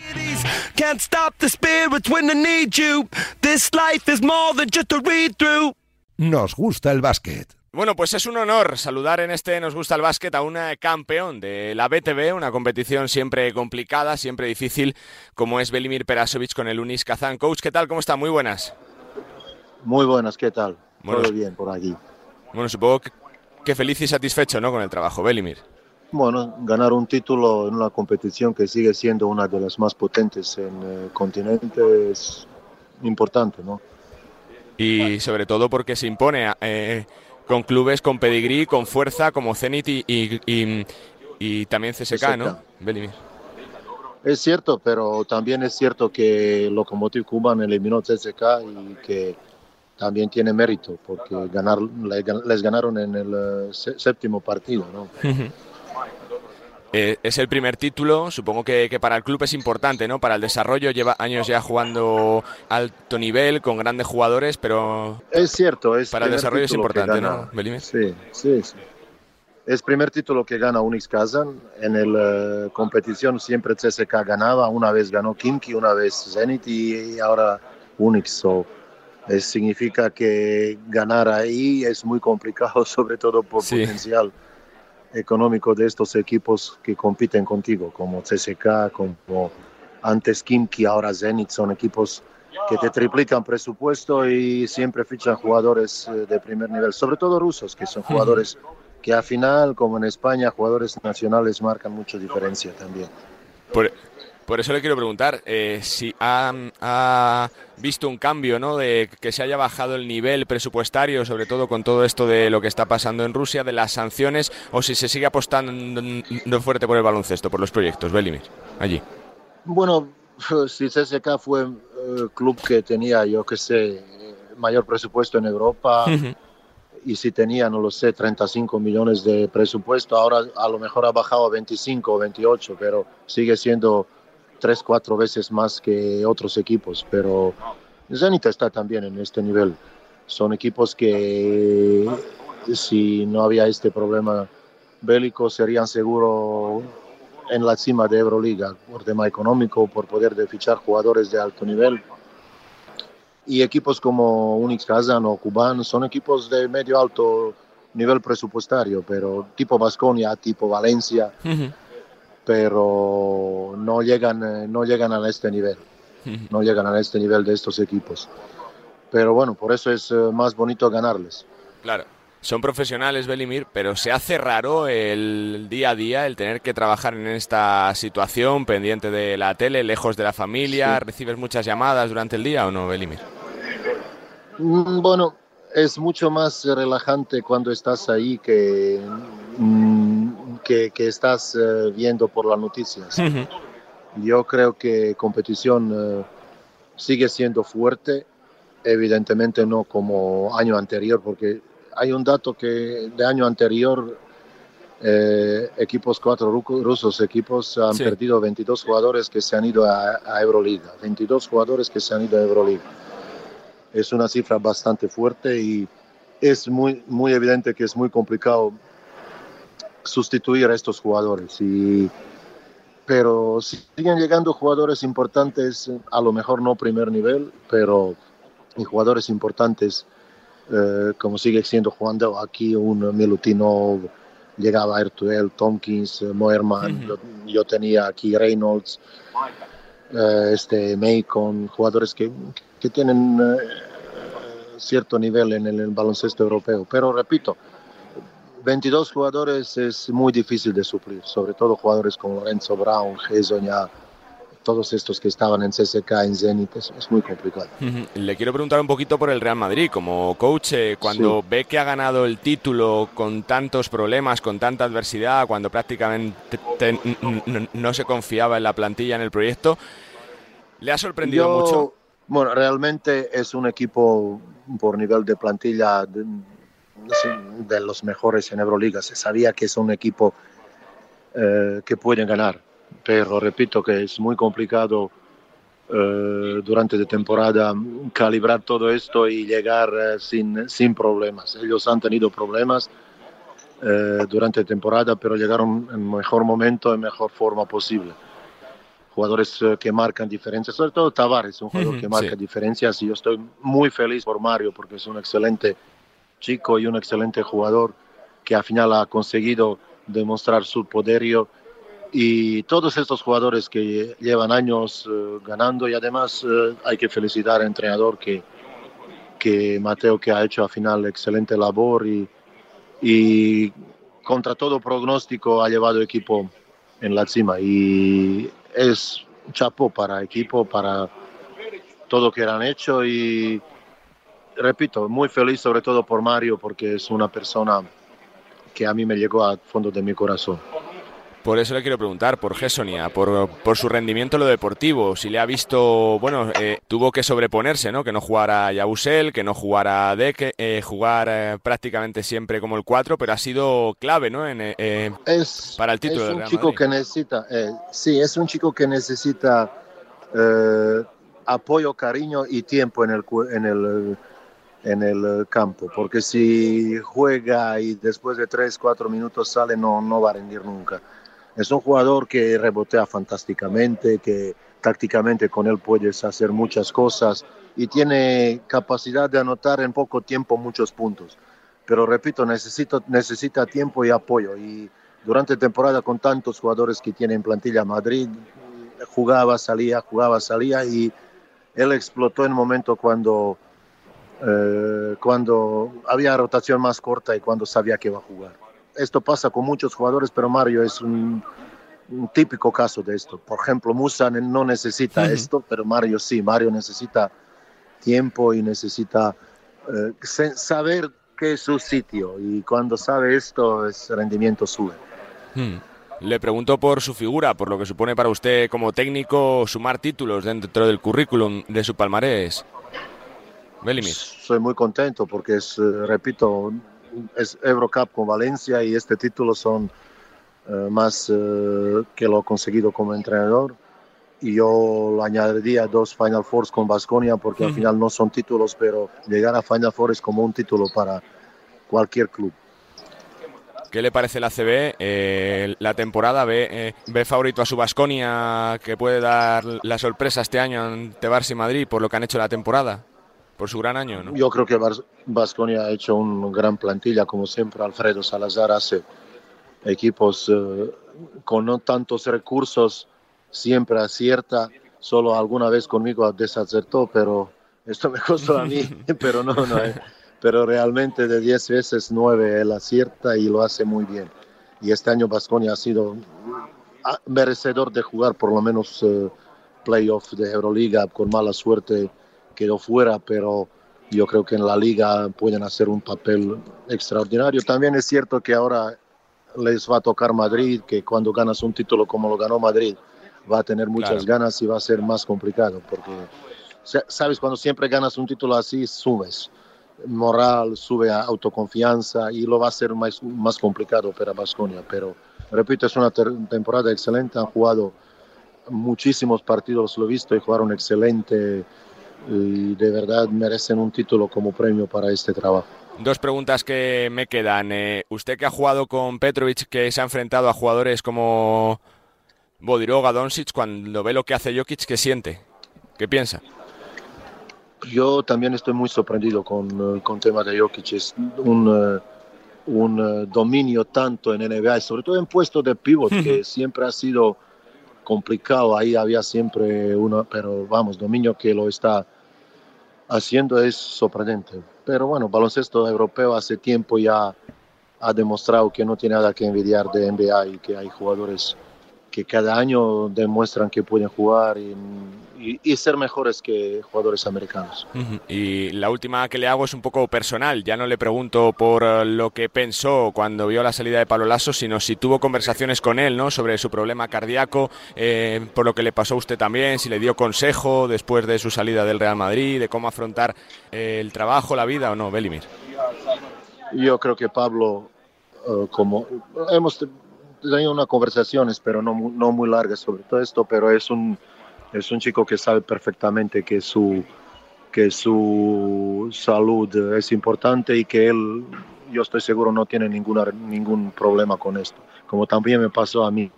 Nos gusta el básquet. Bueno, pues es un honor saludar en este Nos gusta el básquet a un eh, campeón de la BTV, una competición siempre complicada, siempre difícil, como es Belimir Perasovic con el Unis Kazán. Coach, ¿qué tal? ¿Cómo está? Muy buenas. Muy buenas, ¿qué tal? Bueno, Todo bien por aquí. Bueno, supongo que, que feliz y satisfecho, ¿no? Con el trabajo, Belimir. Bueno, ganar un título en una competición que sigue siendo una de las más potentes en el continente es importante, ¿no? Y sobre todo porque se impone eh, con clubes con pedigrí, con fuerza, como Zenit y, y, y- y también CSK, ¿no? Belimir. Es cierto, pero también es cierto que Lokomotiv Kuban eliminó CSK y que también tiene mérito porque ganar, le- les ganaron en el eh, sé- séptimo partido, ¿no? Eh, es el primer título, supongo que, que para el club es importante, ¿no? Para el desarrollo, lleva años ya jugando alto nivel, con grandes jugadores, pero Es cierto, es para el desarrollo es importante. ¿no? Sí, sí, sí. Es primer título que gana Unix Kazan. En la competición siempre CSK ganaba. Una vez ganó Kimki, una vez Zenit y, y ahora Unix. So, eh, significa que ganar ahí es muy complicado, *laughs* sobre todo por Sí. potencial económico de estos equipos que compiten contigo, como CSK, como antes Kimki, ahora Zenit. Son equipos que te triplican presupuesto y siempre fichan jugadores eh, de primer nivel, sobre todo rusos, que son *laughs* jugadores que al final, como en España, jugadores nacionales marcan mucha diferencia también. Por, por eso le quiero preguntar eh, si ha, ha visto un cambio, ¿no? De que se haya bajado el nivel presupuestario, sobre todo con todo esto de lo que está pasando en Rusia, de las sanciones, o si se sigue apostando fuerte por el baloncesto, por los proyectos, Belimir, allí. Bueno, *laughs* si CSK fue el club que tenía, yo que sé, mayor presupuesto en Europa, y si tenía, no lo sé, 35 millones de presupuesto, ahora a lo mejor ha bajado a 25 o 28, pero sigue siendo tres, cuatro veces más que otros equipos. Pero Zenit está también en este nivel. Son equipos que si no había este problema bélico serían seguro en la cima de Euroliga por tema económico, por poder de fichar jugadores de alto nivel. Y equipos como Unix Kazan o Kuban son equipos de medio alto nivel presupuestario, pero tipo Basconia, tipo Valencia, pero no llegan, eh, no llegan a este nivel, no llegan a este nivel de estos equipos. Pero bueno, por eso es eh, más bonito ganarles. Claro. Son profesionales, Belimir, pero se hace raro el día a día el tener que trabajar en esta situación, pendiente de la tele, lejos de la familia. ¿Recibes muchas llamadas durante el día o no, Belimir? Mm, Bueno, es mucho más relajante cuando estás ahí que, mm, que, que estás eh, viendo por las noticias. Yo creo que competición eh, sigue siendo fuerte, evidentemente no como año anterior, porque hay un dato que de año anterior eh, equipos cuatro ru- rusos, equipos han Sí. perdido 22 jugadores que se han ido a, a Euroliga, 22 jugadores que se han ido a Euroliga. Es una cifra bastante fuerte y es muy, muy evidente que es muy complicado sustituir a estos jugadores. Y, pero siguen llegando jugadores importantes, a lo mejor no primer nivel, pero y jugadores importantes, eh, como sigue siendo jugando aquí un Milutinov, llegaba Ertuel, Tompkins, eh, Moerman, yo, yo tenía aquí Reynolds, eh, este Macon, jugadores que, que tienen eh, cierto nivel en el, baloncesto europeo. Pero repito, 22 jugadores es muy difícil de suplir, sobre todo jugadores como Lorenzo Brown, Gesoña, todos estos que estaban en CSK, en Zenit, es, es muy complicado. Le quiero preguntar un poquito por el Real Madrid. Como coach, eh, cuando ve que ha ganado el título con tantos problemas, con tanta adversidad, cuando prácticamente no se confiaba en la plantilla, en el proyecto, ¿le ha sorprendido Yo- mucho? Bueno, realmente es un equipo por nivel de plantilla de, de los mejores en Euroliga. Se sabía que es un equipo eh, que puede ganar, pero repito que es muy complicado eh, durante la temporada calibrar todo esto y llegar eh, sin, sin problemas. Ellos han tenido problemas durante la temporada, pero llegaron en mejor momento, en mejor forma posible jugadores que marcan diferencias, sobre todo Tavares, un jugador que marca sí. diferencias y yo estoy muy feliz por Mario porque es un excelente chico y un excelente jugador que al final ha conseguido demostrar su poderío. Y todos estos jugadores que llevan años eh, ganando y además eh, hay que felicitar al entrenador que, que Mateo que ha hecho al final excelente labor y, y contra todo pronóstico ha llevado equipo en la cima. Y es chapo para equipo, para todo que han hecho y repito, muy feliz sobre todo por Mario porque es una persona que a mí me llegó al fondo de mi corazón. Por eso le quiero preguntar, por Gessonia, por, por su rendimiento en lo deportivo, si le ha visto, bueno, eh, tuvo que sobreponerse, ¿no? Que no jugara Yabusel, que no jugara Deke, eh, jugar eh, prácticamente siempre como el 4, pero ha sido clave, ¿no? En, eh, Es, para el título es un chico que necesita, eh, sí, es un chico que necesita apoyo, cariño y tiempo en el, en el, en el campo, porque si juega y después de 3, 4 minutos sale, no, no va a rendir nunca. Es un jugador que rebotea fantásticamente, que tácticamente con él puedes hacer muchas cosas y tiene capacidad de anotar en poco tiempo muchos puntos. Pero repito, necesito, necesita tiempo y apoyo. Y durante temporada con tantos jugadores que tiene en plantilla Madrid, jugaba, salía, jugaba, salía y él explotó en el momento cuando, eh, cuando había rotación más corta y cuando sabía que iba a jugar. Esto pasa con muchos jugadores, pero Mario es un, un típico caso de esto. Por ejemplo, Musa no necesita Ujú. esto, pero Mario sí. Mario necesita tiempo y necesita eh, saber qué es su sitio. Y cuando sabe esto, el rendimiento sube. Hmm. Le pregunto por su figura, por lo que supone para usted como técnico sumar títulos dentro del currículum de su palmarés. Belimir. Soy muy contento porque es, eh, repito, es Eurocup con Valencia y este título son eh, más eh, que lo he conseguido como entrenador. Y yo lo añadiría dos Final Fours con Basconia porque al Ujú. final no son títulos, pero llegar a Final Four es como un título para cualquier club. ¿Qué le parece la CB? Eh, la temporada ve, eh, ve favorito a su Basconia que puede dar la sorpresa este año ante Barça y Madrid por lo que han hecho la temporada. Por su gran año, ¿no? Yo creo que Vasconia ha hecho una gran plantilla, como siempre. Alfredo Salazar hace equipos eh, con no tantos recursos, siempre acierta. Solo alguna vez conmigo desacertó, pero esto me costó a mí, *laughs* pero no, no. eh. Pero realmente de 10 veces 9 él acierta y lo hace muy bien. Y este año Vasconia ha sido ah, merecedor de jugar por lo menos eh, playoff de Euroliga. Con mala suerte quedó fuera, pero yo creo que en la liga pueden hacer un papel extraordinario. También es cierto que ahora les va a tocar Madrid, que cuando ganas un título como lo ganó Madrid, va a tener muchas Claro. ganas y va a ser más complicado, porque sa- sabes, cuando siempre ganas un título así, subes moral, sube a autoconfianza y lo va a ser más, más complicado para Basconia. Pero, repito, es una temporada excelente, han jugado muchísimos partidos, lo he visto, y jugaron excelente y de verdad merecen un título como premio para este trabajo. Dos preguntas que me quedan. Eh, usted que ha jugado con Petrovic, que se ha enfrentado a jugadores como Bodiroga, Doncic, cuando ve lo que hace Jokic, ¿qué siente? ¿Qué piensa? Yo también estoy muy sorprendido con, eh, con tema de Jokic. Es un, eh, un eh, dominio tanto en NBA, y sobre todo en puesto de pivot, que *laughs* siempre ha sido complicado. Ahí había siempre uno, pero vamos, dominio que lo está haciendo es sorprendente. Pero bueno, baloncesto europeo hace tiempo ya ha demostrado que no tiene nada que envidiar de NBA y que hay jugadores que cada año demuestran que pueden jugar y, y- y ser mejores que jugadores americanos. Y la última que le hago es un poco personal. Ya no le pregunto por eh, lo que pensó cuando vio la salida de Pablo Lasso, sino si tuvo conversaciones con él, ¿no? Sobre su problema cardíaco, eh, por lo que le pasó a usted también, si le dio consejo después de su salida del Real Madrid, de cómo afrontar eh, el trabajo, la vida o no, Belimir. Yo creo que Pablo, eh, como hemos tenido unas conversaciones, pero no, no muy largas sobre todo esto, pero es un, es un chico que sabe perfectamente que su, que su salud es importante y que él, yo estoy seguro, no tiene ninguna, ningún problema con esto. Como también me pasó a mí.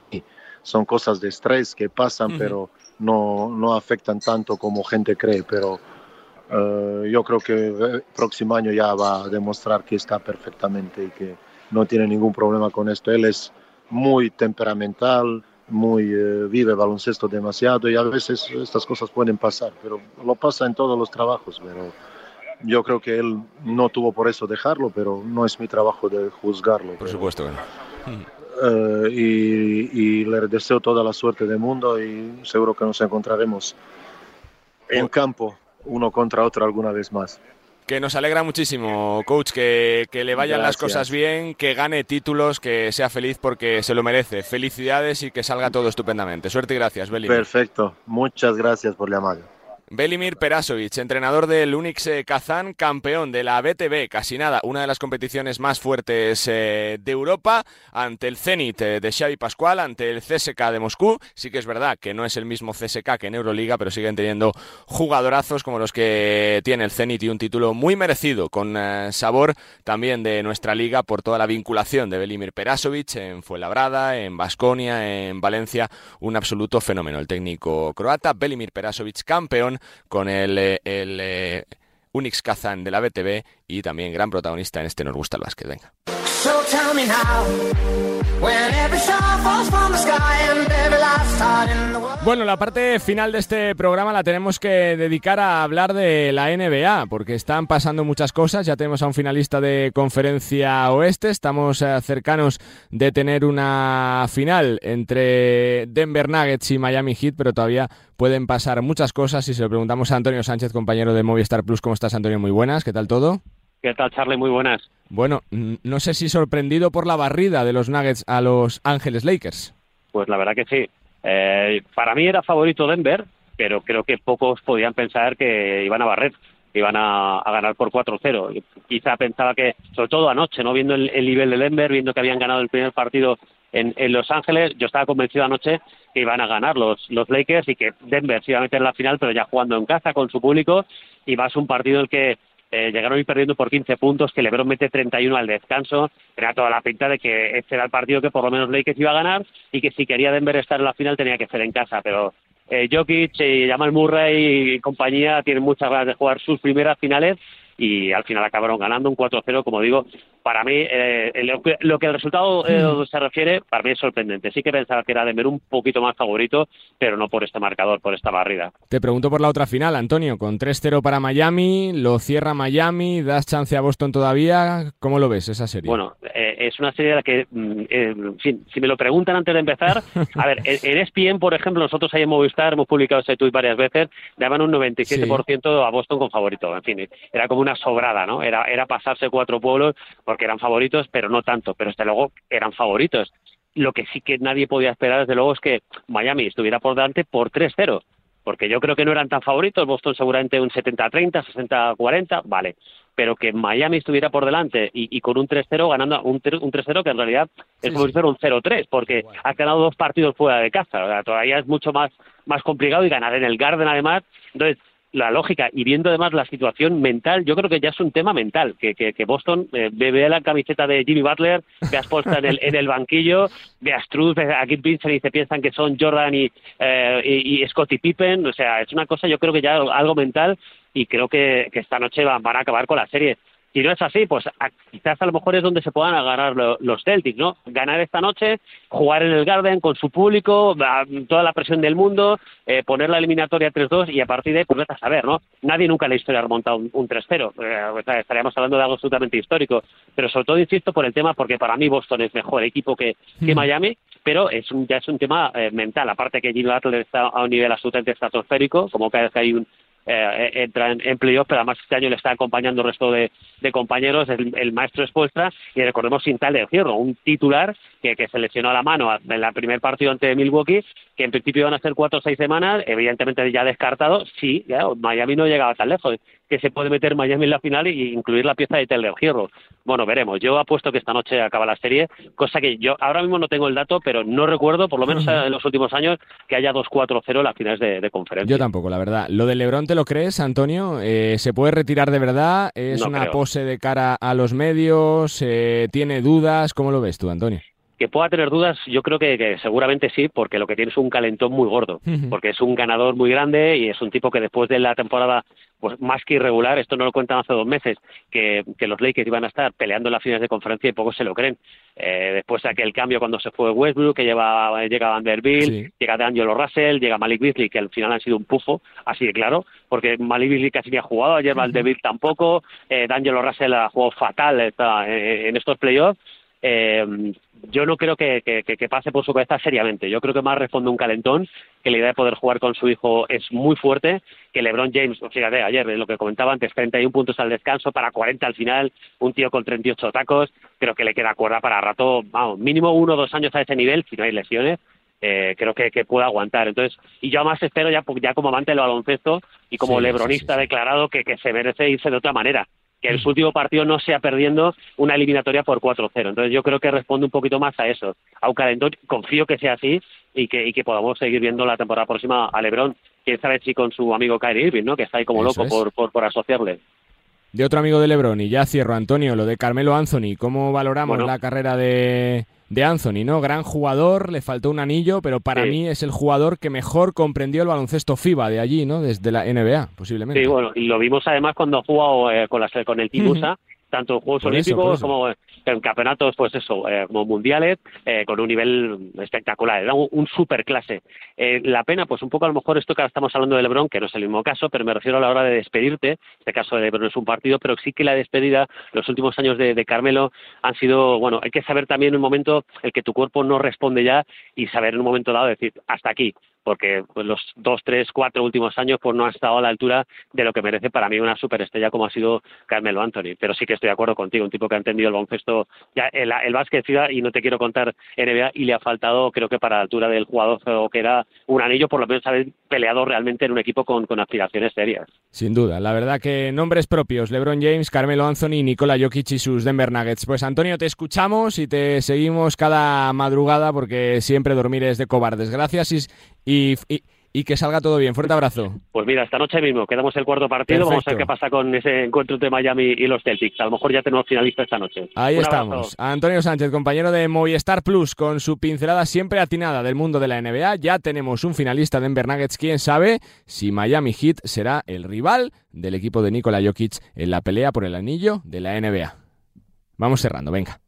Son cosas de estrés que pasan, Ujú. pero no, no afectan tanto como gente cree. Pero eh, yo creo que el próximo año ya va a demostrar que está perfectamente y que no tiene ningún problema con esto. Él es muy temperamental, muy eh, vive baloncesto demasiado y a veces estas cosas pueden pasar, pero lo pasa en todos los trabajos. Pero yo creo que él no tuvo por eso dejarlo, pero no es mi trabajo de juzgarlo. Por supuesto que no. Eh, y, y le deseo toda la suerte del mundo y seguro que nos encontraremos en campo uno contra otro alguna vez más. Que nos alegra muchísimo, coach, que, que le vayan las cosas bien, que gane títulos, que sea feliz porque se lo merece. Felicidades y que salga todo estupendamente. Suerte y gracias, Belimir. Perfecto, muchas gracias por llamar. Belimir Perasovic, entrenador del Unix eh, Kazán, campeón de la BTB, casi nada, una de las competiciones más fuertes eh, de Europa, ante el Zenit eh, de Xavi Pascual, ante el CSK de Moscú. Sí que es verdad que no es el mismo CSK que en Euroliga, pero siguen teniendo jugadorazos como los que tiene el Zenit y un título muy merecido, con sabor también de nuestra liga por toda la vinculación de Belimir Perasovic en Fuenlabrada, en Basconia, en Valencia, un absoluto fenómeno. El técnico croata, Belimir Perasovic, campeón con el, eh, el eh, Unix Kazan de la BTV y también gran protagonista en este Nos gusta el básquet. Venga. Bueno, la parte final de este programa la tenemos que dedicar a hablar de la NBA, porque están pasando muchas cosas. Ya tenemos a un finalista de conferencia oeste, estamos eh, cercanos de tener una final entre Denver Nuggets y Miami Heat, pero todavía pueden pasar muchas cosas. Y se lo preguntamos a Antonio Sánchez, compañero de Movistar Plus. ¿Cómo estás, Antonio? Muy buenas, ¿qué tal todo? ¿Qué tal, Charlie? Muy buenas. Bueno, no sé si sorprendido por la barrida de los Nuggets a los Ángeles Lakers. Pues la verdad que sí. Eh, para mí era favorito Denver, pero creo que pocos podían pensar que iban a barrer, que iban a, a ganar por 4-0. Quizá pensaba que, sobre todo anoche, no viendo el, el nivel de Denver, viendo que habían ganado el primer partido en, en Los Ángeles, yo estaba convencido anoche que iban a ganar los, los Lakers y que Denver se iba a meter en la final, pero ya jugando en casa con su público y va a ser un partido en el que eh, llegaron a ir perdiendo por 15 puntos, que LeBron mete 31 al descanso, tenía toda la pinta de que este era el partido que por lo menos Lakers iba a ganar y que si quería Denver estar en la final tenía que ser en casa, pero eh, Jokic, eh, Jamal Murray y compañía tienen muchas ganas de jugar sus primeras finales y al final acabaron ganando un 4-0, como digo, para mí, eh, lo, que, lo que el resultado eh, se refiere, para mí es sorprendente. Sí que pensaba que era Denver un poquito más favorito, pero no por este marcador, por esta barrida. Te pregunto por la otra final, Antonio, con 3-0 para Miami, lo cierra Miami, das chance a Boston todavía, ¿cómo lo ves esa serie? Bueno, eh, es una serie de la que, mm, eh, en fin, si me lo preguntan antes de empezar, a ver, en, en ESPN, por ejemplo, nosotros ahí en Movistar hemos publicado ese tuit varias veces, daban un 97% a Boston con favorito, en fin, era como una sobrada, ¿no? Era, era pasarse cuatro pueblos porque eran favoritos, pero no tanto, pero desde luego eran favoritos. Lo que sí que nadie podía esperar, desde luego, es que Miami estuviera por delante por 3-0, porque yo creo que no eran tan favoritos, Boston seguramente un 70-30, 60-40, vale, pero que Miami estuviera por delante y, y con un 3-0 ganando un, tre- un 3-0 que en realidad es como si fuera un 0-3, porque ha ganado dos partidos fuera de casa, o sea, todavía es mucho más, más complicado y ganar en el Garden además, entonces la lógica y viendo además la situación mental, yo creo que ya es un tema mental, que, que, que Boston eh, ve la camiseta de Jimmy Butler, ve a Spolstra en el, en el banquillo, ve a Struz, ve a Kid Vincent y se piensan que son Jordan y, eh, y, y Scottie Pippen, o sea, es una cosa yo creo que ya algo mental y creo que, que esta noche van, van a acabar con la serie. Si no es así, pues a- quizás a lo mejor es donde se puedan agarrar lo- los Celtics, ¿no? Ganar esta noche, jugar en el Garden con su público, a- toda la presión del mundo, eh, poner la eliminatoria 3-2 y a partir de ahí, pues vete a saber, ¿no? Nadie nunca en la historia ha remontado un, un 3-0. Eh, o sea, estaríamos hablando de algo absolutamente histórico. Pero sobre todo, insisto, por el tema, porque para mí Boston es mejor equipo que, que Mm. Miami, pero es un, ya es un tema eh, mental. Aparte que Jimmy Butler está a un nivel absolutamente estratosférico, como cada vez que hay un eh, entra en, en playoff, pero además este año le está acompañando el resto de, compañeros, el, el maestro Espuestra, y recordemos sin tal de Hierro, un titular que, que se lesionó la mano en el primer partido ante Milwaukee, que en principio iban a ser cuatro o seis semanas, evidentemente ya descartado, sí, ya, Miami no llegaba tan lejos, que se puede meter Miami en la final y incluir la pieza de Hierro. Bueno, veremos. Yo apuesto que esta noche acaba la serie, cosa que yo ahora mismo no tengo el dato, pero no recuerdo, por lo menos en los últimos años, que haya 2-4-0 en las finales de, de conferencia. Yo tampoco, la verdad. ¿Lo de Lebron te lo crees, Antonio? Eh, ¿Se puede retirar de verdad? ¿Es No una creo. pose de cara a los medios? Eh, ¿Tiene dudas? ¿Cómo lo ves tú, Antonio? Que pueda tener dudas, yo creo que, que seguramente sí, porque lo que tiene es un calentón muy gordo, porque es un ganador muy grande y es un tipo que después de la temporada pues más que irregular, esto no lo cuentan hace dos meses, que, que los Lakers iban a estar peleando en las finales de conferencia y pocos se lo creen. Eh, después de aquel cambio cuando se fue Westbrook, que lleva, llega Vanderbilt, llega D'Angelo Russell, llega Malik Beasley, que al final han sido un pufo, así de claro, porque Malik Beasley casi ni ha jugado, ayer Vanderbilt tampoco, eh, D'Angelo Russell ha jugado fatal esta- eh, en estos playoffs, eh, yo no creo que, que- que- que pase por su cabeza seriamente. Yo creo que más responde un calentón, que la idea de poder jugar con su hijo es muy fuerte, que LeBron James, fíjate, ayer lo que comentaba antes, 31 puntos al descanso para 40 al final, un tío con 38 tacos, creo que le queda cuerda para rato, vamos, mínimo uno o dos años a ese nivel, si no hay lesiones, eh, creo que, que puede aguantar. Entonces, y yo más espero ya, ya como amante del baloncesto y como Sí, lebronista declarado que, que se merece irse de otra manera que el su último partido no sea perdiendo una eliminatoria por 4-0. Entonces yo creo que responde un poquito más a eso, a un calentón. Confío que sea así y que, y que podamos seguir viendo la temporada próxima a LeBron. Quién sabe si con su amigo Kyrie Irving, ¿no? que está ahí como Eso loco es. por, por, por asociarle. De otro amigo de Lebron, y ya cierro, Antonio, lo de Carmelo Anthony. ¿Cómo valoramos Bueno. la carrera de, de Anthony? ¿no? Gran jugador, le faltó un anillo, pero para Sí. mí es el jugador que mejor comprendió el baloncesto FIBA de allí, ¿no? Desde la NBA, posiblemente. Sí, bueno, y lo vimos además cuando jugado eh, con, con el Team Ujú. USA, tanto en Juegos Por Olímpicos eso. como en campeonatos, pues eso, eh, como mundiales, eh, con un nivel espectacular. Era un, un superclase. Eh, la pena, pues un poco a lo mejor esto que ahora estamos hablando de LeBron, que no es el mismo caso, pero me refiero a la hora de despedirte. Este caso de LeBron es un partido, pero sí que la despedida, los últimos años de, de Carmelo han sido, bueno, hay que saber también en un momento el que tu cuerpo no responde ya y saber en un momento dado decir, hasta aquí porque pues, los dos, tres, cuatro últimos años pues no ha estado a la altura de lo que merece para mí una superestrella como ha sido Carmelo Anthony. Pero sí que estoy de acuerdo contigo, un tipo que ha entendido el baloncesto, ya el, el básquet y no te quiero contar NBA y le ha faltado, creo que para la altura del jugador que era un anillo, por lo menos haber peleado realmente en un equipo con, con aspiraciones serias. Sin duda, la verdad que nombres propios, LeBron James, Carmelo Anthony, Nikola Jokic y sus Denver Nuggets. Pues Antonio, te escuchamos y te seguimos cada madrugada porque siempre dormir es de cobardes. Gracias y, y, y- y que salga todo bien. Fuerte abrazo. Pues mira, esta noche mismo quedamos el cuarto partido, vamos a ver qué pasa con ese encuentro entre Miami y los Celtics. A lo mejor ya tenemos finalista esta noche. Ahí Un estamos. abrazo. Antonio Sánchez, compañero de Movistar Plus, con su pincelada siempre atinada del mundo de la NBA. Ya tenemos un finalista de Denver Nuggets. Quién sabe si Miami Heat será el rival del equipo de Nikola Jokic en la pelea por el anillo de la NBA. Vamos cerrando, venga.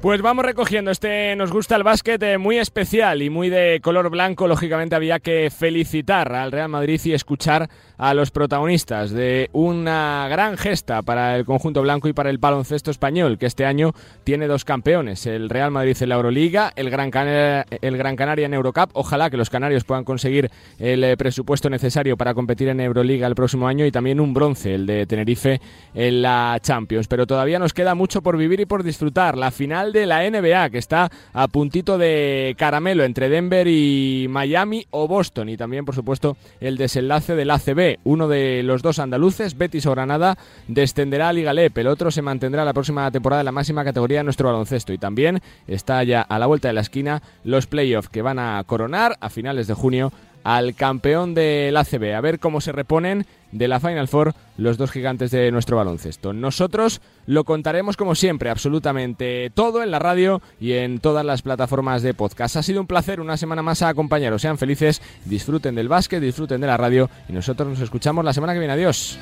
Pues vamos recogiendo este Nos gusta el básquet eh, muy especial y muy de color blanco. Lógicamente había que felicitar al Real Madrid y escuchar a los protagonistas de una gran gesta para el conjunto blanco y para el baloncesto español, que este año tiene dos campeones, el Real Madrid en la Euroliga, el Gran, Canaria, el Gran Canaria en Eurocup. Ojalá que los canarios puedan conseguir el eh, presupuesto necesario para competir en Euroliga el próximo año y también un bronce, el de Tenerife en la Champions. Pero todavía nos queda mucho por vivir y por disfrutar. La final de la NBA, que está a puntito de caramelo entre Denver y Miami o Boston. Y también, por supuesto, el desenlace del ACB. Uno de los dos andaluces, Betis o Granada, descenderá a Liga LEP. El otro se mantendrá la próxima temporada en la máxima categoría de nuestro baloncesto. Y también está ya a la vuelta de la esquina los playoffs que van a coronar a finales de junio al campeón del ACB. A ver cómo se reponen de la Final Four los dos gigantes de nuestro baloncesto. Nosotros lo contaremos como siempre, absolutamente todo en la radio y en todas las plataformas de podcast. Ha sido un placer una semana más a acompañaros. Sean felices, disfruten del básquet, disfruten de la radio y nosotros nos escuchamos la semana que viene. Adiós.